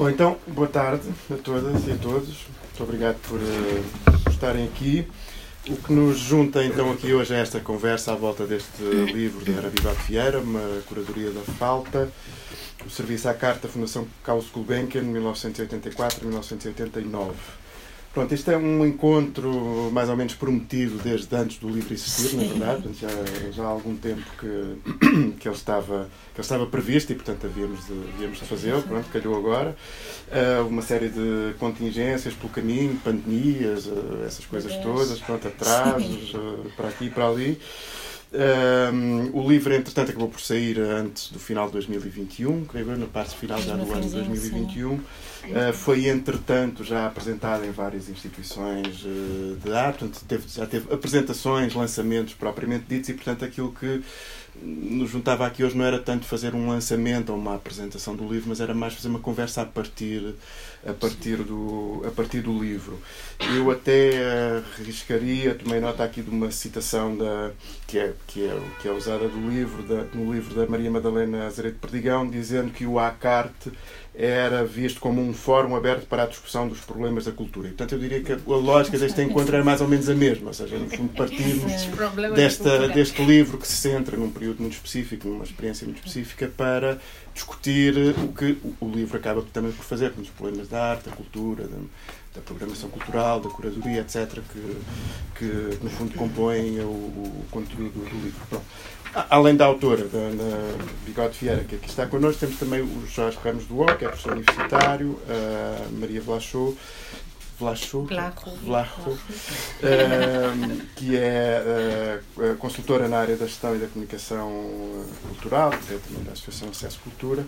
Bom, então, boa tarde a todas e a todos. Muito obrigado por uh, estarem aqui. O que nos junta então aqui hoje é esta conversa à volta deste livro de Arabibat Vieira, uma curadoria da falta, o serviço à carta da Fundação Carlos Gulbenkian, 1984-1989. Pronto, este é um encontro mais ou menos prometido desde antes do livro existir, na verdade. Portanto, já, já há algum tempo que, que, ele estava, que ele estava previsto e, portanto, havíamos de, havíamos de fazê-lo. Pronto, calhou agora. Uh, uma série de contingências pelo caminho, pandemias, uh, essas coisas todas, pronto, atrasos, uh, para aqui e para ali. Um, o livro, entretanto, acabou por sair antes do final de 2021, creio eu, na parte final já do ano de 2021. Uh, foi, entretanto, já apresentado em várias instituições uh, de arte, portanto, teve, já teve apresentações, lançamentos propriamente ditos, e, portanto, aquilo que nos juntava aqui hoje não era tanto fazer um lançamento ou uma apresentação do livro, mas era mais fazer uma conversa a partir a partir do a partir do livro. Eu até arriscaria, tomei nota aqui de uma citação da que é que é que é usada do livro da, no livro da Maria Madalena Azeredo Perdigão, dizendo que o Acarte era visto como um fórum aberto para a discussão dos problemas da cultura. E, portanto, eu diria que a lógica deste encontro é mais ou menos a mesma, ou seja, no fundo, partirmos desta, deste livro que se centra num período muito específico, numa experiência muito específica, para discutir o que o livro acaba também por fazer, com os problemas da arte, da cultura, da, da programação cultural, da curadoria, etc., que, que no fundo compõem o, o conteúdo do livro. Pronto. Além da autora, da, da Bigode Vieira, que aqui está connosco, temos também o Jorge Ramos do O, que é professor universitário, a Maria Vlachou, Vlachou, Vlachou, que é uh, consultora na área da gestão e da comunicação cultural, que é também da Associação Acesso Cultura,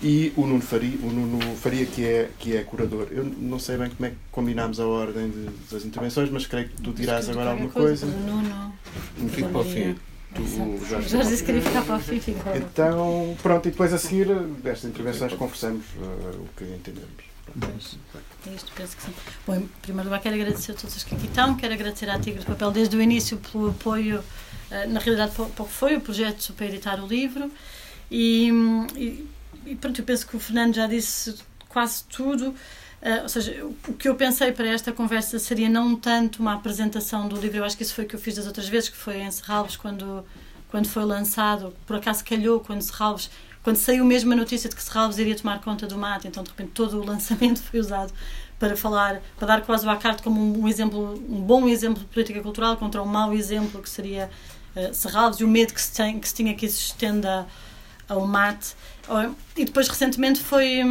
e o Nuno Faria, o Nuno Faria que, é, que é curador. Eu não sei bem como é que combinámos a ordem de, das intervenções, mas creio que tu dirás agora alguma coisa. coisa. Nuno. Fico para o fim. Tu já Jorge disse que queria ficar para o fim, Então, pronto, e depois a seguir destas intervenções conversamos uh, o que entendemos. É isto, penso que sim. Bom, em primeiro lugar, quero agradecer a todos os que aqui estão, quero agradecer à Tigre do Papel desde o início pelo apoio, uh, na realidade, para o que foi o projeto para editar o livro. E, e, e pronto, eu penso que o Fernando já disse quase tudo. Uh, ou seja, o que eu pensei para esta conversa seria não tanto uma apresentação do livro, eu acho que isso foi o que eu fiz das outras vezes, que foi em Serralves, quando, quando foi lançado, por acaso calhou, quando Serralves, quando saiu mesmo a notícia de que Serralves iria tomar conta do mato, então de repente todo o lançamento foi usado para falar, para dar quase o Acarte como um, um, exemplo, um bom exemplo de política cultural contra um mau exemplo que seria uh, Serralves e o medo que se, tem, que se tinha que isso estenda ao mate. E depois recentemente foi.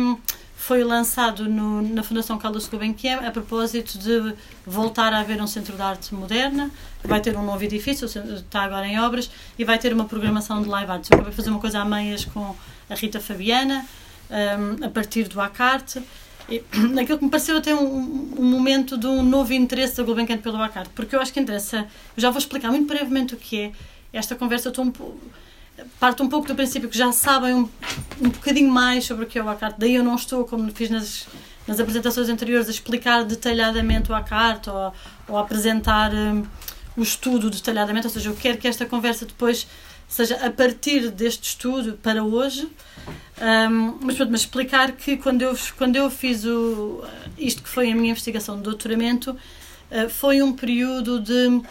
Foi lançado no, na Fundação Carlos Gulbenkian a propósito de voltar a haver um centro de arte moderna, vai ter um novo edifício, está agora em obras, e vai ter uma programação de live art. Eu acabei fazer uma coisa a meias com a Rita Fabiana, um, a partir do Acarte, e, aquilo que me pareceu até um, um, momento de um novo interesse da Gulbenkian pelo Acarte, porque eu acho que interessa, eu já vou explicar muito brevemente o que é esta conversa, eu estou um pouco parte um pouco do princípio que já sabem um, um bocadinho mais sobre o que é o ACART, daí eu não estou, como fiz nas, nas apresentações anteriores, a explicar detalhadamente o ACART ou, ou a apresentar um, o estudo detalhadamente, ou seja, eu quero que esta conversa depois seja a partir deste estudo para hoje, um, mas, mas explicar que quando eu, quando eu fiz o, isto que foi a minha investigação de doutoramento, uh, foi um período de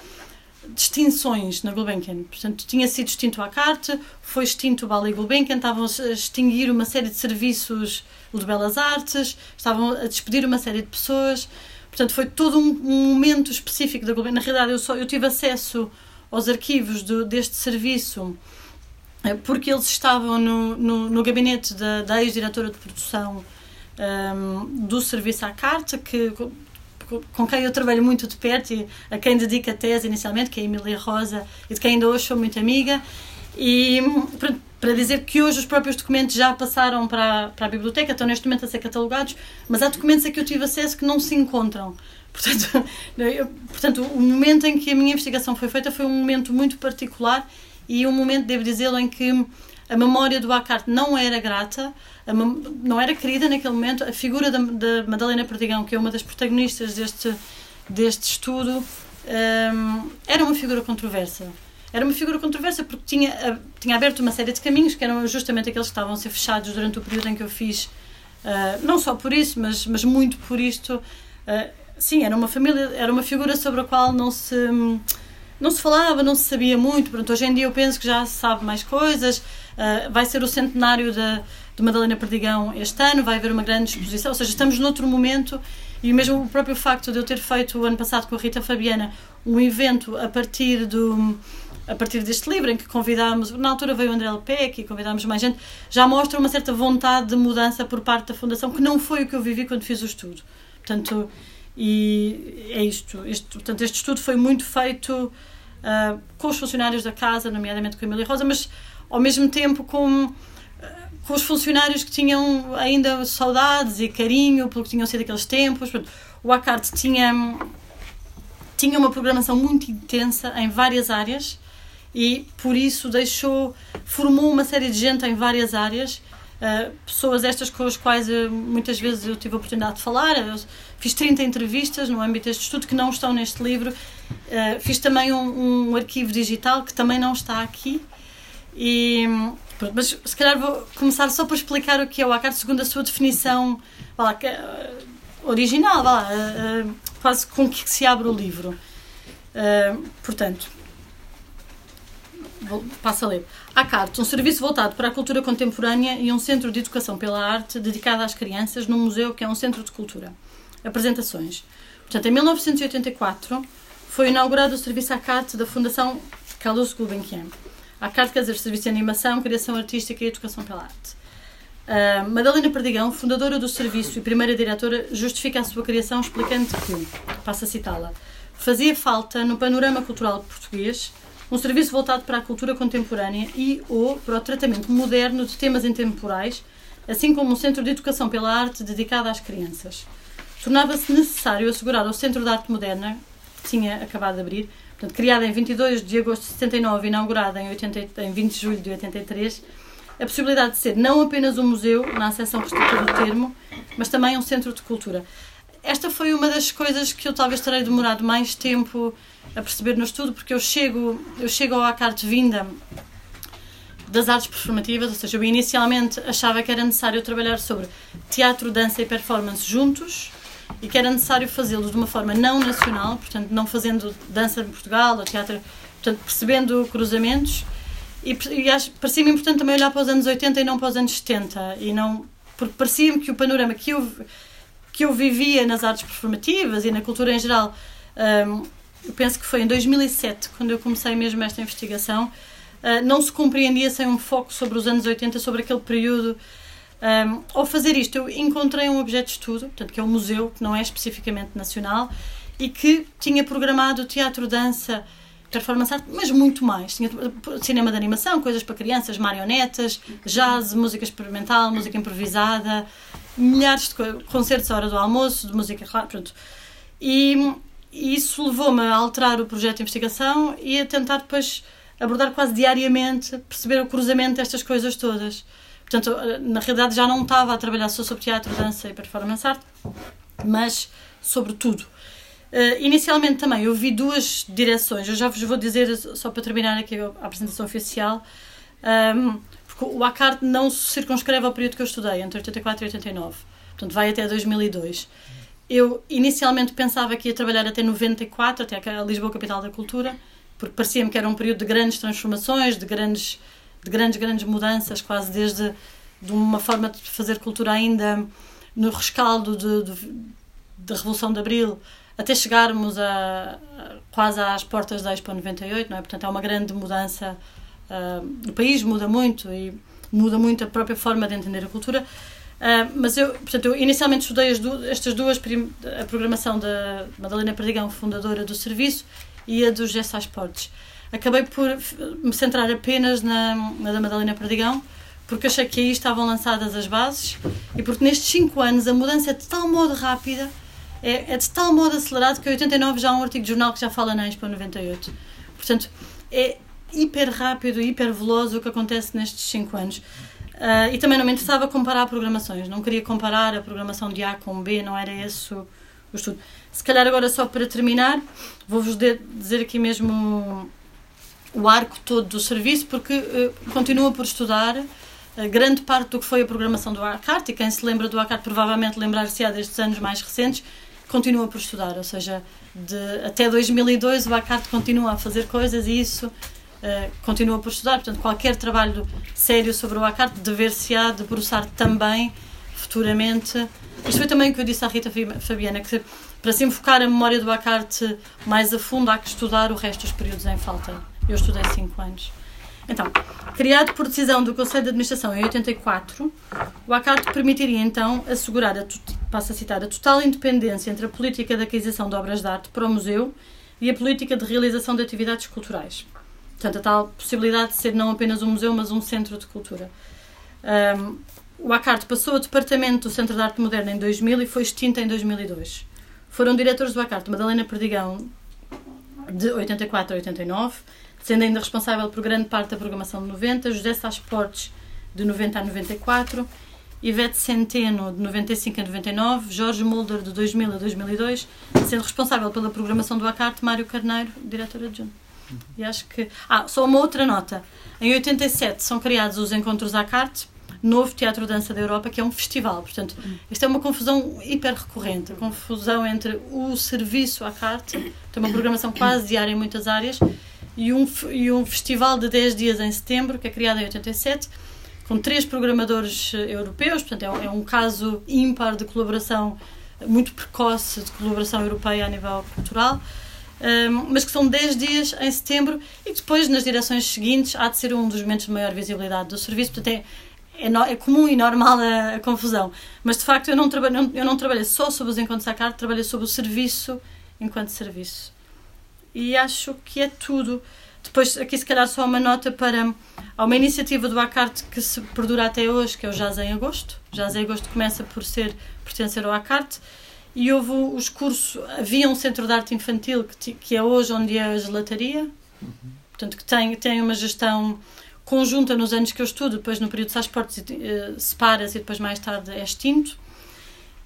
distinções na Gulbenkian. Portanto, tinha sido extinto a Carte, foi extinto o Ballet Gulbenkian, estavam a extinguir uma série de serviços de Belas Artes, estavam a despedir uma série de pessoas. Portanto, foi todo um, um momento específico da Gulbenkian. Na realidade, eu, só, eu tive acesso aos arquivos do, deste serviço eh, porque eles estavam no, no, no gabinete da, da ex-diretora de produção um, ehm, do serviço à carta, que com quem eu trabalho muito de perto e a quem dedico a tese inicialmente, que é a Emília Rosa, e de quem ainda hoje sou muito amiga. E para dizer que hoje os próprios documentos já passaram para, para a biblioteca, estão neste momento a ser catalogados, mas há documentos a que eu tive acesso que não se encontram. Portanto, eu, portanto, o momento em que a minha investigação foi feita foi um momento muito particular e um momento, devo dizê-lo, em que a memória do Acart não era grata, não era querida naquele momento. A figura da, da, Madalena Perdigão, que é uma das protagonistas deste, deste estudo, um, era uma figura controversa. Era uma figura controversa porque tinha, tinha aberto uma série de caminhos que eram justamente aqueles que estavam a ser fechados durante o período em que eu fiz Uh, não só por isso, mas, mas muito por isto. Uh, sim, era uma família, era uma figura sobre a qual não se não se falava, não se sabia muito. Pronto, hoje em dia eu penso que já se sabe mais coisas. Uh, vai ser o centenário da, de Madalena Perdigão este ano, vai haver uma grande exposição, ou seja, estamos noutro momento e mesmo o próprio facto de eu ter feito o ano passado com a Rita Fabiana um evento a partir do a partir deste livro, em que convidámos, na altura veio o André Lepec e convidámos mais gente, já mostra uma certa vontade de mudança por parte da Fundação, que não foi o que eu vivi quando fiz o estudo. Portanto, e é isto. Portanto, este estudo foi muito feito uh, com os funcionários da casa, nomeadamente com a Emília Rosa, mas ao mesmo tempo com, uh, com os funcionários que tinham ainda saudades e carinho pelo que tinham sido aqueles tempos. O ACART tinha, tinha uma programação muito intensa em várias áreas e por isso deixou, formou uma série de gente em várias áreas. Uh, pessoas estas com as quais uh, muitas vezes eu tive a oportunidade de falar. Eu fiz 30 entrevistas no âmbito deste estudo que não estão neste livro. Uh, fiz também um, um, arquivo digital que também não está aqui. E, mas se calhar vou começar só por explicar o que é o ACAR segundo a sua definição lá, original, lá, quase com que se abre o livro. portanto, Passa a ler. A CART, um serviço voltado para a cultura contemporânea e um centro de educação pela arte dedicado às crianças num museu que é um centro de cultura. Apresentações. Portanto, em 1984 foi inaugurado o serviço à CART da Fundação Carlos Gulbenkian. A CART quer dizer Serviço de Animação, Criação Artística e Educação pela Arte. Uh, Madalena Perdigão, fundadora do serviço e primeira diretora, justifica a sua criação explicando que, passa a citá-la, fazia falta no panorama cultural português um serviço voltado para a cultura contemporânea e ou para o tratamento moderno de temas intemporais, assim como um centro de educação pela arte dedicado às crianças. Tornava-se necessário assegurar ao Centro de Arte Moderna, que tinha acabado de abrir, portanto, criado em 22 de agosto de 79 e inaugurado em, 80, em 20 de julho de 83, a possibilidade de ser não apenas um museu, na acessão restrita do termo, mas também um centro de cultura. Esta foi uma das coisas que eu talvez terei demorado mais tempo a perceber no estudo, porque eu chego, eu chego ao ACART vinda das artes performativas, ou seja, eu inicialmente achava que era necessário trabalhar sobre teatro, dança e performance juntos e que era necessário fazê-lo de uma forma não nacional, portanto, não fazendo dança em Portugal ou teatro, portanto, percebendo cruzamentos. E, e acho, parecia-me importante também olhar para os anos 80 e não para os anos 70, e não, porque parecia-me que o panorama que eu, que eu vivia nas artes performativas e na cultura em geral um, eu penso que foi em 2007, quando eu comecei mesmo esta investigação, uh, não se compreendia sem um foco sobre os anos 80, sobre aquele período. Um, ao fazer isto, eu encontrei um objeto de estudo, portanto, que é um museu, que não é especificamente nacional, e que tinha programado teatro, dança, performance art, mas muito mais. Tinha cinema de animação, coisas para crianças, marionetas, jazz, música experimental, música improvisada, milhares de concertos à hora do almoço, de música pronto. E e isso levou-me a alterar o projeto de investigação e a tentar depois abordar quase diariamente, perceber o cruzamento destas coisas todas. Portanto, na realidade já não estava a trabalhar só sobre teatro, dança e performance art, mas sobre tudo. Uh, inicialmente também eu vi duas direções, eu já vos vou dizer, só para terminar aqui a apresentação oficial, um, ehm, porque o ACART não se circunscreve ao período que eu estudei, entre 84 e 89, portanto vai até 2002 eu inicialmente pensava que ia trabalhar até 94, até a Lisboa Capital da Cultura, porque parecia-me que era um período de grandes transformações, de grandes, de grandes, grandes mudanças, quase desde de uma forma de fazer cultura ainda no rescaldo da Revolução de Abril, até chegarmos a, quase às portas da Expo 98, não é? Portanto, é uma grande mudança. Uh, o país muda muito e muda muito a própria forma de entender a cultura. Uh, mas eu, portanto, eu inicialmente estudei estas duas, a programação da Madalena Perdigão, fundadora do serviço, e a dos Gessais Portes. Acabei por me centrar apenas na, na da Madalena Perdigão, porque achei que aí estavam lançadas as bases e porque nestes 5 anos a mudança é de tal modo rápida, é, é de tal modo acelerado que em 89 já há um artigo de jornal que já fala na Expo 98. Portanto, é hiper rápido, hiper veloz o que acontece nestes 5 anos. Uh, e também não me interessava comparar programações, não queria comparar a programação de A com B, não era esse o, estudo. Se calhar agora só para terminar, vou-vos dizer aqui mesmo o arco todo do serviço, porque uh, continuo por estudar, uh, grande parte do que foi a programação do ACART, e quem se lembra do ACART provavelmente lembrar-se-á destes anos mais recentes, continua por estudar, ou seja, de, até 2002 o ACART continua a fazer coisas e isso uh, continua por estudar. Portanto, qualquer trabalho sério sobre o ACART dever-se-á debruçar também futuramente. Isto foi também o que eu disse à Rita Fabiana, que para se invocar a memória do ACART mais a fundo há que estudar o resto dos períodos em falta. Eu estudei 5 anos. Então, criado por decisão do Conselho de Administração em 84, o ACART permitiria então assegurar, a, passo a citar, a total independência entre a política de aquisição de obras de arte para o museu e a política de realização de atividades culturais. Portanto, a tal possibilidade de ser não apenas um museu, mas um centro de cultura. Um, o ACART passou ao Departamento do Centro de Arte Moderna em 2000 e foi extinto em 2002. Foram diretores do ACART Madalena Perdigão, de 84 a 89, sendo ainda responsável por grande parte da programação de 90, José Sá Portes, de 90 a 94, Ivete Centeno, de 95 a 99, Jorge Mulder, de 2000 a 2002, sendo responsável pela programação do ACART, Mário Carneiro, diretor adjunto. E acho que. Ah, só uma outra nota. Em 87 são criados os Encontros ACART, novo Teatro Dança da Europa, que é um festival. Portanto, isto é uma confusão hiper recorrente. A confusão entre o serviço ACART, tem uma programação quase diária em muitas áreas, e um, e um festival de 10 dias em setembro, que é criado em 87, com três programadores eh, europeus, portanto é é um caso ímpar de colaboração, muito precoce de colaboração europeia a nível cultural, um, mas que são 10 dias em setembro e depois, nas direções seguintes, há de ser um dos momentos de maior visibilidade do serviço, portanto é, é, no, é comum e normal a, a, confusão. Mas de facto eu não, trabalho, eu não trabalhei só sobre os encontros à carta, trabalhei sobre o serviço enquanto serviço e acho que é tudo. Depois, aqui se calhar só uma nota para há uma iniciativa do ACART que se perdura até hoje, que é o Jazz em Agosto. Jazz em Agosto começa por ser pertencer ao ACART e houve os cursos, havia um centro de arte infantil que, que é hoje onde é a gelataria, portanto que tem, tem uma gestão conjunta nos anos que eu estudo, depois no período de Sasportes uh, separa-se e depois mais tarde é extinto.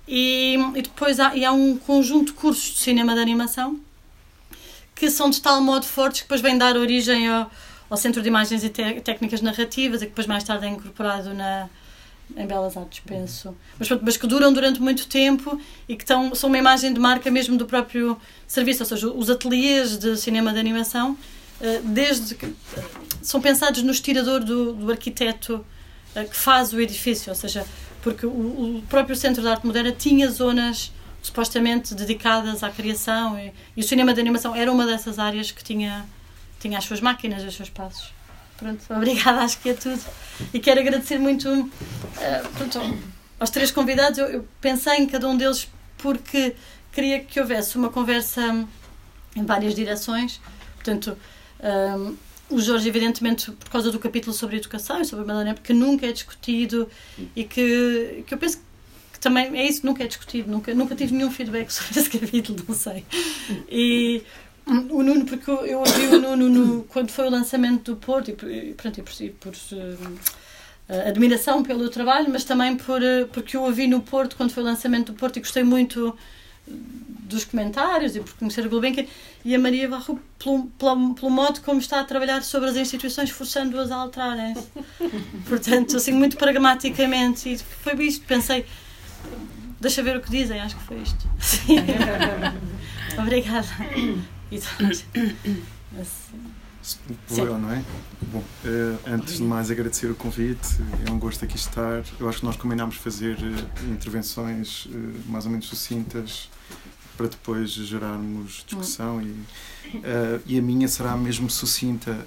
E, e depois há, e há um conjunto de cursos de cinema de animação que são de tal modo fortes que depois vêm dar origem ao, ao Centro de Imagens e Técnicas Narrativas e que depois mais tarde é incorporado na, em Belas Artes, penso. Mas, mas que duram durante muito tempo e que tão, são uma imagem de marca mesmo do próprio serviço, ou seja, os ateliês de cinema de animação, eh, desde que, são pensados no estirador do, do arquiteto eh, que faz o edifício, ou seja, porque o, o próprio Centro de Arte Moderna tinha zonas supostamente dedicadas à criação e, e, o cinema de animação era uma dessas áreas que tinha, tinha as suas máquinas, os seus passos. Pronto, obrigada, acho que é tudo. E quero agradecer muito uh, pronto, aos três convidados. Eu, eu, pensei em cada um deles porque queria que houvesse uma conversa em várias direções. Portanto, um, eh, o Jorge, evidentemente, por causa do capítulo sobre educação e sobre a Madalena, porque nunca é discutido e que, que eu penso que também é isso, nunca é discutido, nunca, nunca tive nenhum feedback sobre esse capítulo, não sei. E o Nuno, porque eu ouvi o Nuno no, quando foi o lançamento do Porto, e, pronto, e por, e por uh, admiração pelo trabalho, mas também por, uh, porque eu ouvi no Porto quando foi o lançamento do Porto e gostei muito dos comentários e por conhecer a Gulbenkian e a Maria Barro pelo, pelo, pelo, modo como está a trabalhar sobre as instituições forçando-as a alterarem portanto assim muito pragmaticamente e foi isto pensei Deixa ver o que dizem, acho que foi isto. Obrigada. Eu, não é? Bom, uh, antes de mais agradecer o convite, é um gosto aqui estar. Eu acho que nós combinámos fazer uh, intervenções uh, mais ou menos sucintas para depois gerarmos discussão e, e a minha será mesmo sucinta.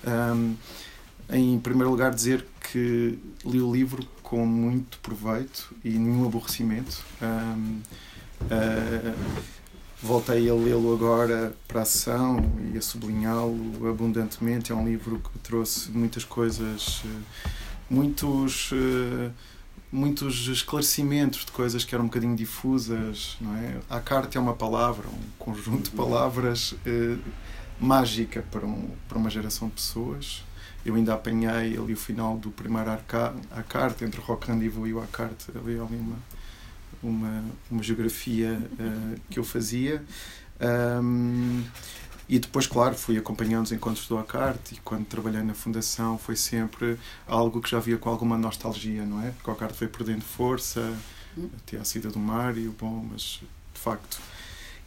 Em primeiro lugar, dizer que li o livro com muito proveito e nenhum aborrecimento. Voltei a lê-lo agora para a sessão e a sublinhá-lo abundantemente. É um livro que trouxe muitas coisas, muitos, muitos esclarecimentos de coisas que eram um bocadinho difusas. Não é? A carta é uma palavra, um conjunto de palavras uh, mágica para, um, para uma geração de pessoas eu ainda apanhei ali o final do primeiro a carta entre Rock Rendezvous e o Acarte, ali, ali uma, uma, uma geografia uh, que eu fazia. Um, e depois, claro, fui acompanhando os encontros do Acarte e quando trabalhei na Fundação foi sempre algo que já via com alguma nostalgia, não é? Porque o Acarte foi perdendo força, até a saída do Mário, bom, mas de facto.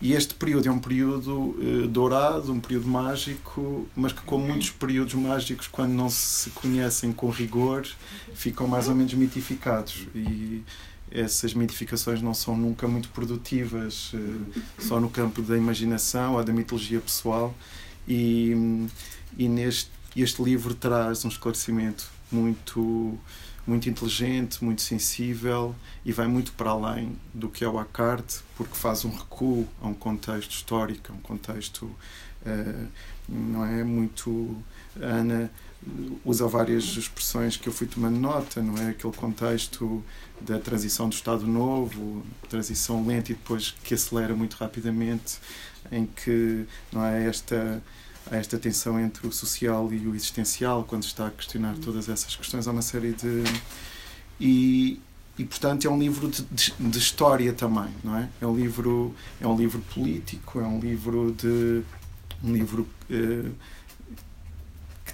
E este período é um período eh, dourado, um período mágico, mas que, como muitos períodos mágicos, quando não se conhecem com rigor, ficam mais ou menos mitificados. E essas mitificações não são nunca muito produtivas, eh, só no campo da imaginação ou da mitologia pessoal. E, e neste este livro traz um esclarecimento muito muito inteligente, muito sensível e vai muito para além do que é o Acarte, porque faz um recuo a um contexto histórico, a um contexto uh, não é muito Ana usa várias expressões que eu fui tomando nota, não é? Aquele contexto da transição do Estado Novo, transição lenta e depois que acelera muito rapidamente, em que não é esta esta tensão entre o social e o existencial quando se está a questionar todas essas questões há uma série de e, e portanto é um livro de, de, de, história também não é é um livro é um livro político é um livro de um livro eh,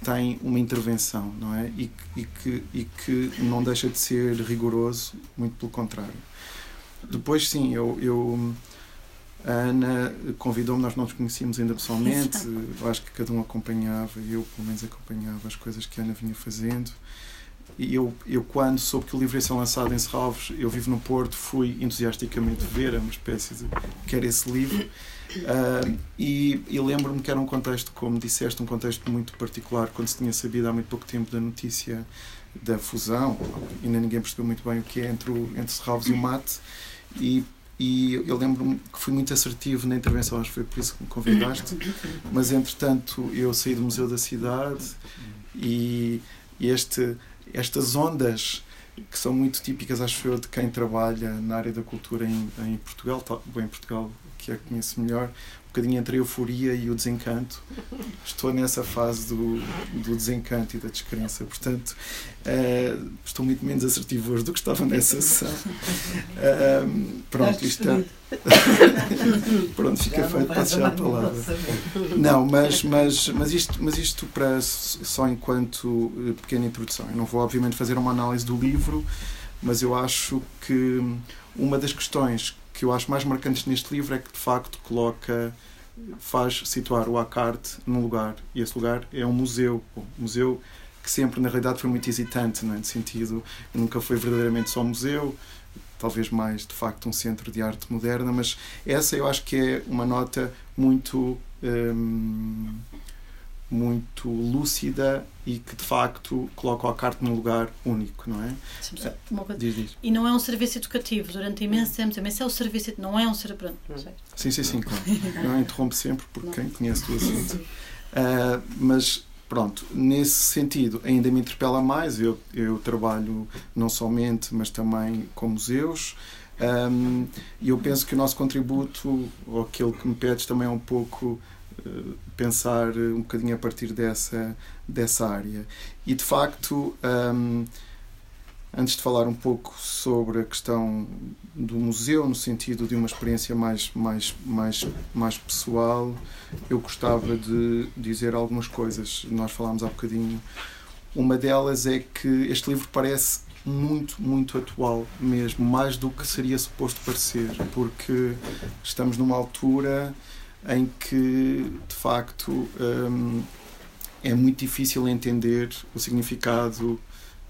tem uma intervenção, não é? E, e, que, e que não deixa de ser rigoroso, muito pelo contrário. Depois, sim, eu, eu a Ana convidou-me, nós não nos conhecíamos ainda pessoalmente, eu acho que cada um acompanhava, eu pelo menos acompanhava as coisas que a Ana vinha fazendo. E eu, eu quando soube que o livro ia ser lançado em Serralves, eu vivo no Porto, fui entusiasticamente ver, uma espécie de quer esse livro. Uh, e, e lembro-me que era um contexto, como disseste, um contexto muito particular, quando se tinha sabido há muito pouco tempo da notícia da fusão, ainda ninguém percebeu muito bem o que é entre, o, entre Serralves e o Mate, e, e eu lembro-me que fui muito assertivo na intervenção, acho que foi por isso que me convidaste, mas entretanto eu saí do Museu da Cidade e, e este, estas ondas que são muito típicas, acho eu, de quem trabalha na área da cultura em, em Portugal, bem, em Portugal que a conheço melhor, um bocadinho entre a euforia e o desencanto. Estou nessa fase do, do desencanto e da descrença, portanto, uh, estou muito menos assertivo hoje do que estava nessa sessão. Uh, pronto, isto é. pronto, fica feito, posso já a palavra. Não, mas, mas, mas, isto, mas isto para, só enquanto eh, pequena introdução. Eu não vou, obviamente, fazer uma análise do livro, mas eu acho que uma das questões que eu acho mais marcantes neste livro é que de facto coloca faz situar o Acarte num lugar e esse lugar é um museu um museu que sempre na realidade foi muito hesitante não é? no sentido nunca foi verdadeiramente só museu talvez mais de facto um centro de arte moderna mas essa eu acho que é uma nota muito hum, muito lúcida e que de facto coloca a carta num lugar único, não é? Diz, diz. E não é um serviço educativo durante imenso tempo. Se é o serviço, não é um serviço. Sim, sim, sim, claro. Não interrompe sempre porque quem conhece o assunto. Uh, mas pronto, nesse sentido ainda me interpela mais. Eu, eu trabalho não somente, mas também com museus. Um, e eu penso que o nosso contributo, ou aquilo que me pedes, também é um pouco pensar um bocadinho a partir dessa, dessa área. E de facto, um, antes de falar um pouco sobre a questão do museu, no sentido de uma experiência mais, mais, mais, mais pessoal, eu gostava de dizer algumas coisas. Nós falámos há bocadinho. Uma delas é que este livro parece muito, muito atual mesmo, mais do que seria suposto parecer, porque estamos numa altura em que de facto um, é muito difícil entender o significado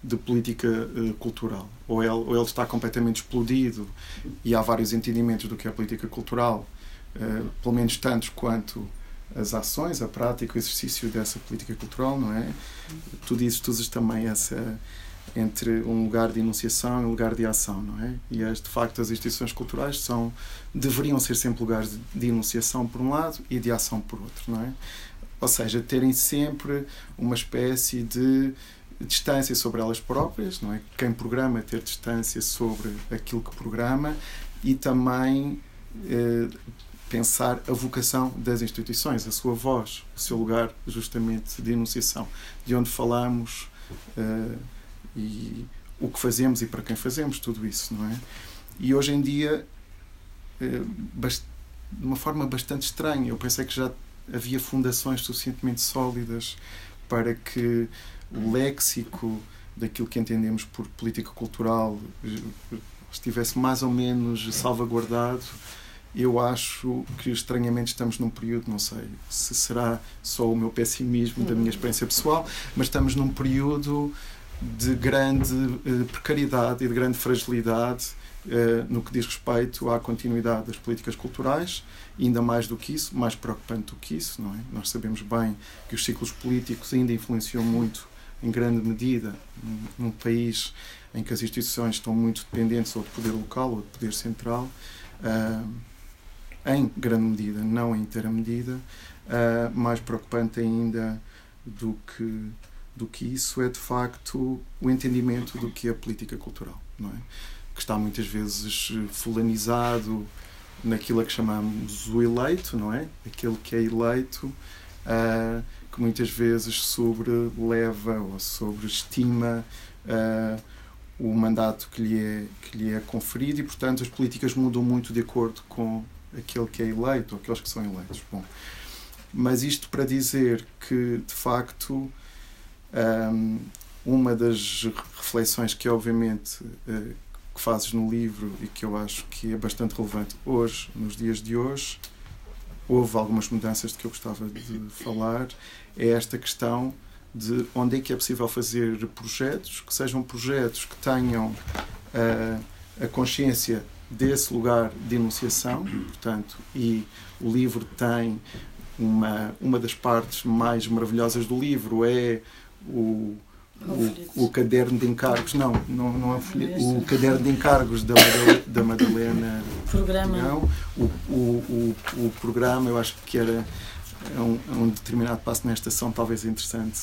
de política uh, cultural. Ou ele, ou ele está completamente explodido e há vários entendimentos do que é política cultural, uh, pelo menos tantos quanto as ações, a prática, o exercício dessa política cultural, não é? Tu dizes, tu usas também essa entre um lugar de enunciação e um lugar de ação, não é? E as, de facto as instituições culturais são deveriam ser sempre lugares de, de enunciação por um lado e de ação por outro, não é? Ou seja, terem sempre uma espécie de distância sobre elas próprias, não é? Quem programa ter distância sobre aquilo que programa e também eh, pensar a vocação das instituições, a sua voz, o seu lugar justamente de enunciação, de onde falamos eh, e o que fazemos e para quem fazemos, tudo isso, não é? E hoje em dia, eh, de uma forma bastante estranha, eu pensei que já havia fundações suficientemente sólidas para que o léxico daquilo que entendemos por política cultural estivesse mais ou menos salvaguardado, eu acho que estranhamente estamos num período, não sei se será só o meu pessimismo da minha experiência pessoal, mas estamos num período de grande uh, precariedade e de grande fragilidade uh, no que diz respeito à continuidade das políticas culturais, e ainda mais do que isso, mais preocupante do que isso, não é? Nós sabemos bem que os ciclos políticos ainda influenciam muito, em grande medida, num, país em que as instituições estão muito dependentes ou de poder local ou de poder central. Uh, em grande medida, não em inteira medida. Mais preocupante ainda do que, do que isso é, de facto, o entendimento do que é política cultural, não é? que está muitas vezes fulanizado naquilo a que chamamos o eleito, não é? Aquele que é eleito, uh, que muitas vezes sobreleva ou sobreestima uh, o mandato que lhe, é, que lhe é conferido e, portanto, as políticas mudam muito de acordo com aquele que é eleito ou aqueles que são eleitos. Bom, mas isto para dizer que, de facto, um, uma das reflexões que, obviamente, uh, que fazes no livro e que eu acho que é bastante relevante hoje, nos dias de hoje, houve algumas mudanças de que eu gostava de falar, é esta questão de onde é que é possível fazer projetos, que sejam projetos que tenham uh, a consciência desse lugar de enunciação, portanto, e o livro tem uma, uma das partes mais maravilhosas do livro é o, o, o caderno de encargos, não, não, não é o, o caderno de encargos da Madalena, da Madalena programa. Não, o, o, o, programa, eu acho que era um, um determinado passo nesta ação, talvez interessante,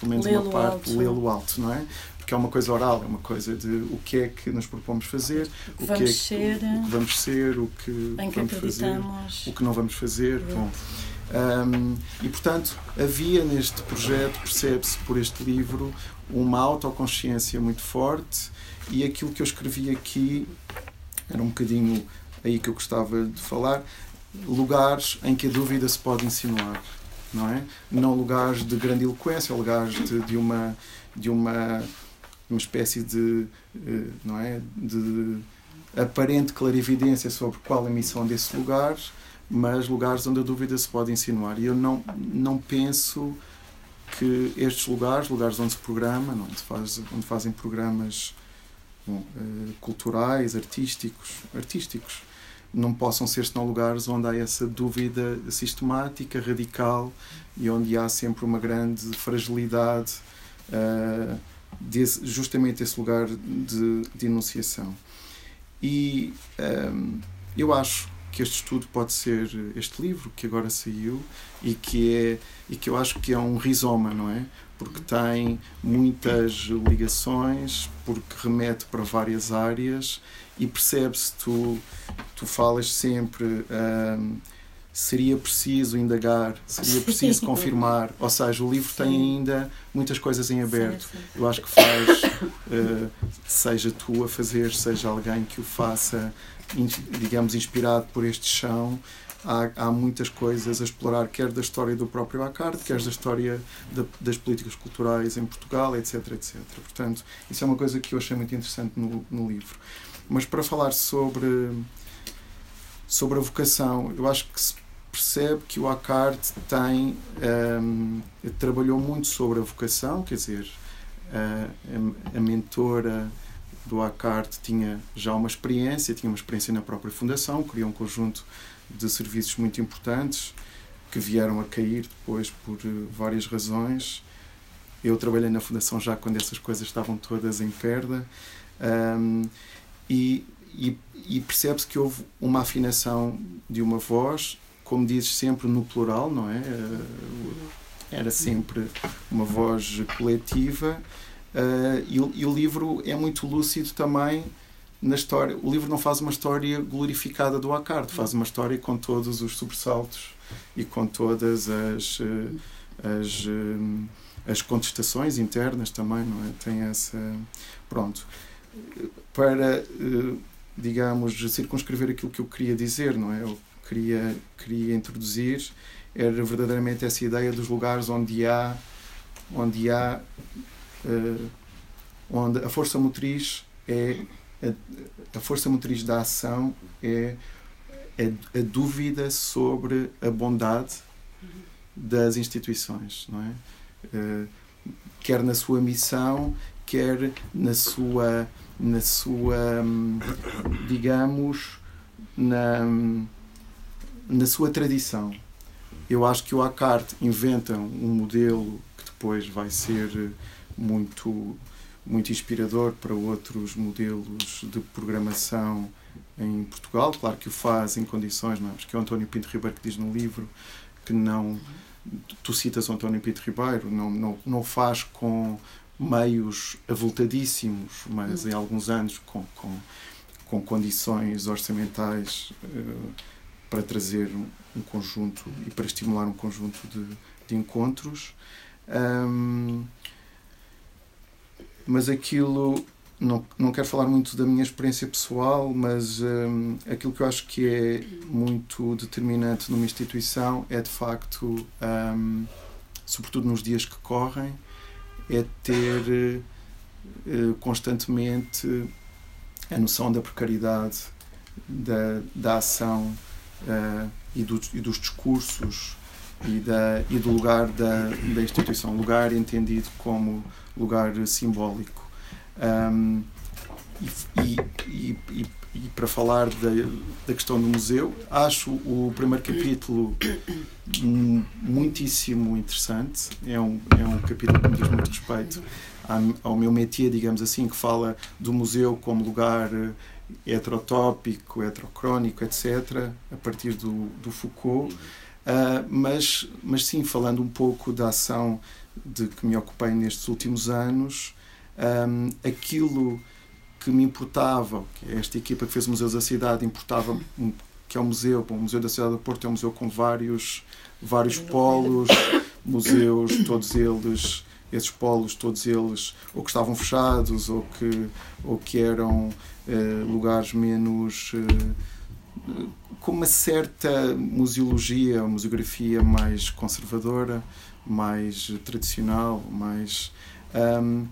pelo menos uma parte, lê-lo alto, não é? porque é uma coisa oral, é uma coisa de o que é que nos propomos fazer, o vamos que é que, ser, o que vamos ser, o que, vamos fazer, o que não vamos fazer. Bom, um, e portanto havia neste projeto, percebe-se por este livro, uma autoconsciência muito forte e aquilo que eu escrevi aqui era um bocadinho aí que eu gostava de falar, lugares em que a dúvida se pode insinuar, não é? Não lugares de grande eloquência, lugares de, de uma de uma uma espécie de, eh, não é, de aparente clarividência sobre qual a missão desse lugar, mas lugares onde a dúvida se pode insinuar. E eu não, não penso que estes lugares, lugares onde se programa, onde, faz, onde fazem programas bom, eh, culturais, artísticos, artísticos, não possam ser senão lugares onde há essa dúvida sistemática, radical e onde há sempre uma grande fragilidade uh, desse, justamente esse lugar de, de enunciação. E um, eu acho que este estudo pode ser este livro que agora saiu e que é e que eu acho que é um rizoma, não é? Porque tem muitas ligações, porque remete para várias áreas e percebe-se tu tu falas sempre um, seria preciso indagar, seria preciso confirmar. Ou seja, o livro tem ainda muitas coisas em aberto. Eu acho que faz, uh, seja tu a fazer, seja alguém que o faça, digamos, inspirado por este chão. Há, há muitas coisas a explorar, quer da história do próprio Acard, quer da história das políticas culturais em Portugal, etc, etc. Portanto, isso é uma coisa que eu achei muito interessante no, no livro. Mas para falar sobre sobre a vocação, eu acho que se percebe que o Acard tem um, trabalhou muito sobre a vocação, quer dizer, a, a, mentora do Acard tinha já uma experiência, tinha uma experiência na própria fundação, criou um conjunto de serviços muito importantes que vieram a cair depois por eh, várias razões. Eu trabalhei na fundação já quando essas coisas estavam todas em perda um, e, e, e percebe-se que houve uma afinação de uma voz como dizes, sempre no plural, não é? Eh, era sempre uma voz coletiva. Uh, e, e, o livro é muito lúcido também na história. O livro não faz uma história glorificada do Acard, faz uma história com todos os sobressaltos e com todas as, as, as contestações internas também, não é? Tem essa. Pronto. Para digamos, circunscrever aquilo que eu queria dizer, não é? Eu queria, queria introduzir era verdadeiramente essa ideia dos lugares onde há onde há onde a força motriz é a, a, força motriz da ação é a, a, dúvida sobre a bondade das instituições não é? Uh, quer na sua missão quer na sua na sua digamos na na sua tradição. Eu acho que o Acart inventa um modelo que depois vai ser muito muito inspirador para outros modelos de programação em Portugal. Claro que o faz em condições, não é? Acho que é o António Pinto Ribeiro que diz no livro que não. Tu citas o António Pinto Ribeiro, não, não, não faz com meios avultadíssimos, mas em alguns anos com, com, com condições orçamentais uh, para trazer um, um, conjunto e para estimular um conjunto de, de encontros. Um, mas aquilo não, não quero falar muito da minha experiência pessoal, mas um, aquilo que eu acho que é muito determinante numa instituição é de facto, um, sobretudo nos dias que correm, é ter uh, constantemente a noção da precariedade, da, da ação uh, e, do, e dos discursos e, da, e do lugar da, da instituição, lugar entendido como lugar simbólico. Um, e, e, e, e, para falar da, da questão do museu, acho o primeiro capítulo muitíssimo interessante. É um, é um capítulo que me diz muito respeito ao meu métier, digamos assim, que fala do museu como lugar heterotópico, heterocrónico, etc., a partir do, do Foucault. Uh, mas, mas sim, falando um pouco da ação de que me ocupei nestes últimos anos, um, aquilo que me importava, que esta equipa que fez Museus da Cidade importava, que é o museu, o Museu da Cidade do Porto é um museu com vários, vários polos, museus, todos eles, esses polos, todos eles, ou que estavam fechados, ou que, ou que eram uh, lugares menos. Uh, com uma certa museologia, museografia mais conservadora, mais tradicional, mais. Um,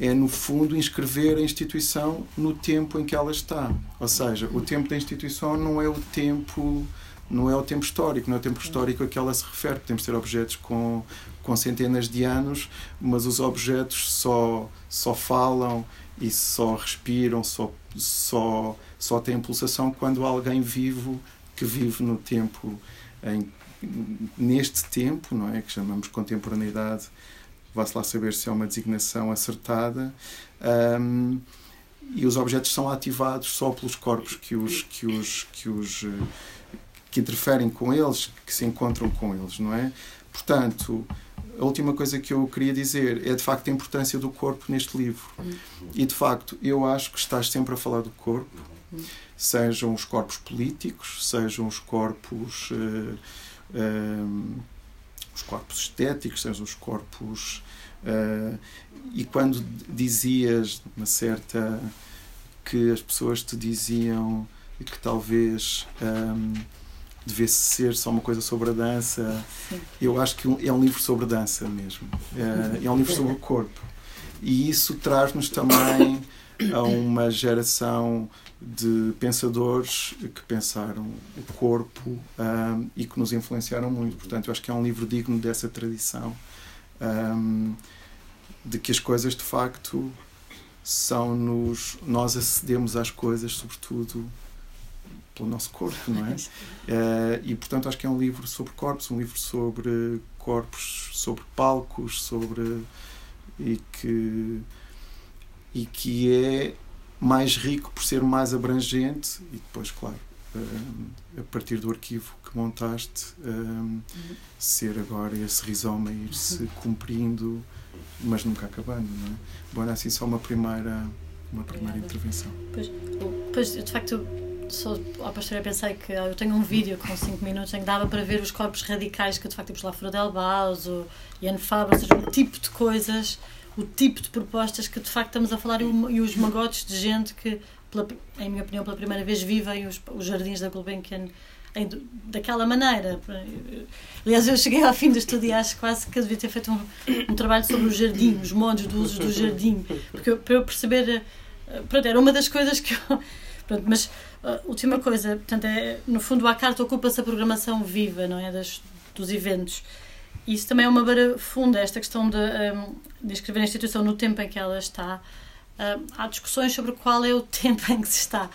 é, no fundo, inscrever a instituição no tempo em que ela está. Ou seja, o tempo da instituição não é o tempo não é o tempo histórico, não é o tempo histórico a que ela se refere. Podemos ter objetos com, com centenas de anos, mas os objetos só, só falam e só respiram, só, só, só têm pulsação quando alguém vivo que vive no tempo, em, neste tempo, não é? Que chamamos contemporaneidade. Vá-se lá saber se é uma designação acertada. Um, e os objetos são ativados só pelos corpos que os, que os, que os que interferem com eles, que se encontram com eles, não é? Portanto, a última coisa que eu queria dizer é de facto a importância do corpo neste livro. E de facto, eu acho que estás sempre a falar do corpo, sejam os corpos políticos, sejam os corpos uh, os corpos estéticos, sejam os corpos uh, e quando dizias uma certa que as pessoas te diziam que talvez um, devesse ser só uma coisa sobre a dança. Sim. Eu acho que é um livro sobre dança mesmo. É, é um livro sobre o corpo. E isso traz-nos também a uma geração de pensadores que pensaram o corpo um, e que nos influenciaram muito. Portanto, eu acho que é um livro digno dessa tradição um, de que as coisas de facto são nos nós acedemos às coisas sobretudo pelo nosso corpo, não é? Uh, e portanto acho que é um livro sobre corpos, um livro sobre corpos, sobre palcos, sobre e que e que é mais rico por ser mais abrangente e depois, claro, uh, a partir do arquivo que montaste, uh, ser agora esse rizoma ir-se cumprindo, mas nunca acabando, não é? Bom, é assim só uma primeira, uma primeira intervenção. Pois, pois, de facto, só ao pastor pensei que eu tenho um vídeo com 5 minutos em que dava para ver os corpos radicais que de facto temos lá Fora del Baus, o Ian Fabre, ou seja, um tipo de coisas, o tipo de propostas que de facto estamos a falar e, os magotes de gente que pela, em minha opinião, pela primeira vez vivem os, os jardins da Gulbenkian em, daquela maneira. Aliás, eu cheguei ao fim do estudo e acho quase que devia ter feito um, um trabalho sobre o jardim, os montes do uso do jardim, porque para eu perceber. Eh, pronto, era uma das coisas que eu. Pronto, mas uh, última coisa, portanto, é, no fundo, a carta ocupa-se a programação viva, não é? Das, dos eventos. Isso também é uma barra funda, esta questão de, um, de escrever a instituição no tempo em que ela está. Uh, há discussões sobre qual é o tempo em que se está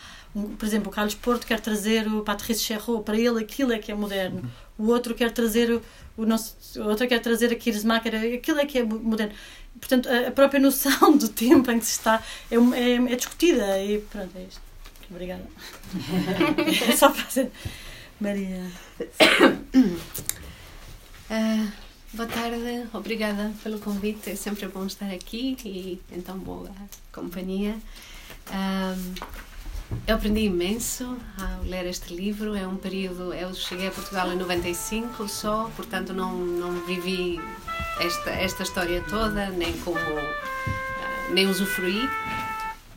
por exemplo, o Carlos Porto quer trazer o Patrice Cherrot, para ele aquilo é que é moderno. O outro quer trazer o, o nosso, o outro quer trazer a Kirsmacher, aquilo é que é moderno. Portanto, a, própria noção do tempo em que se está é, é, é discutida e pronto, é isto. Obrigada. é só para dizer. Maria. Uh, boa tarde, obrigada pelo convite. É sempre bom estar aqui e então boa companhia. Um, eu aprendi imenso ao ler este livro. É um período. Eu cheguei a Portugal em 95 só, portanto não, não vivi esta, esta história toda, nem como. Uh, nem usufruí.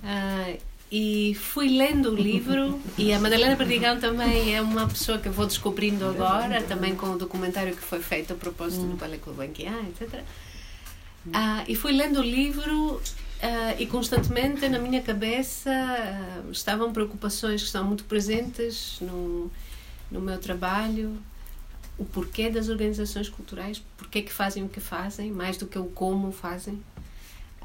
Uh, e fui lendo o livro e a Madalena Perdigão também é uma pessoa que vou descobrindo agora, também com o documentário que foi feito a propósito do Palais Gulbenkian, etc. Uh, e fui lendo o livro Uh, e constantemente na minha cabeça uh, estavam preocupações que estão muito presentes no, no meu trabalho, o porquê das organizações culturais, porquê que fazem o que fazem, mais do que o como fazem.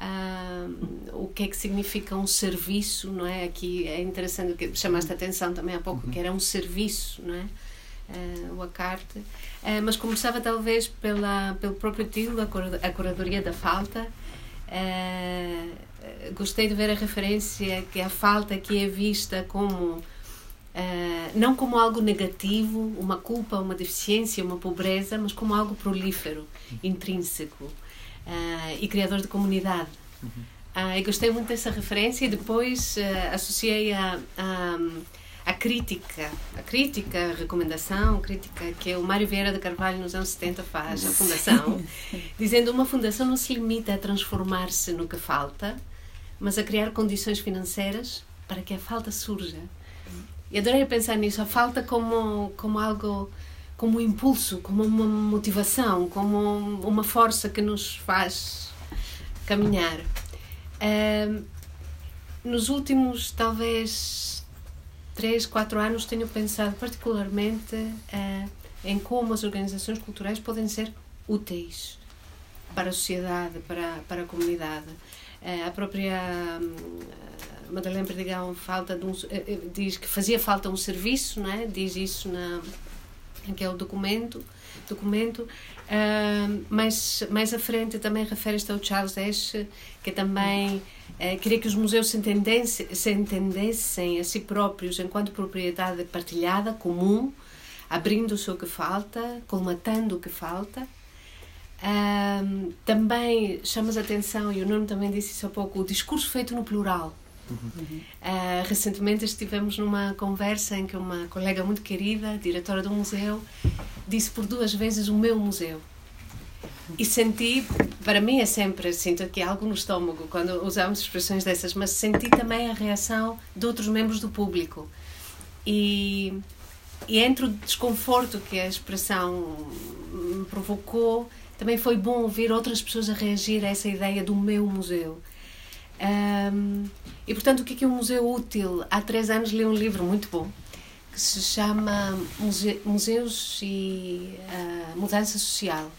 Uh, o que é que significa um serviço, não é? Aqui é interessante que chamaste a atenção também há pouco, que era um serviço, não é? Uh, o ACARTE. Uh, mas começava talvez pela, pelo próprio título, a Curadoria da Falta, Uh, gostei de ver a referência que a falta aqui é vista como não como algo negativo, uma culpa, uma deficiência, uma pobreza, mas como algo prolífero, intrínseco uh, e criador de comunidade. Uhum. e gostei muito dessa referência e depois associei a, a a crítica, a crítica, a recomendação, a crítica que o Mário Vieira de Carvalho nos anos 70 faz à Fundação, dizendo uma fundação não se limita a transformar-se no que falta, mas a criar condições financeiras para que a falta surja. E adorei pensar nisso, a falta como, como algo, como um impulso, como uma motivação, como uma força que nos faz caminhar. Uh, nos últimos, talvez, três, quatro anos tenho pensado particularmente uh, em como as organizações culturais podem ser úteis para a sociedade, para, para a comunidade. Uh, a própria uh, Madalena Perdigão falta um, diz que fazia falta um serviço, não é? diz isso na, naquele documento, documento Uh, mais, mais à frente também refere-se ao Charles Ashe, que também uh, queria que os museus se entendessem, se entendessem a si próprios enquanto propriedade partilhada, comum, abrindo-se o que falta, colmatando o que falta. Uh, também chamas a atenção, e o Nuno também disse isso há pouco, o discurso feito no plural. Uhum. Uh, recentemente estivemos numa conversa em que uma colega muito querida, diretora do museu, disse por duas vezes o meu museu. E senti, para mim é sempre, sinto aqui algo no estômago quando usamos expressões dessas, mas senti também a reação de outros membros do público. E, e entre o desconforto que a expressão provocou, também foi bom ouvir outras pessoas a reagir a essa ideia do meu museu. Um, e portanto, o que é, que é um museu útil? Há três anos li um livro muito bom que se chama Muse Museus e uh, Mudança Social.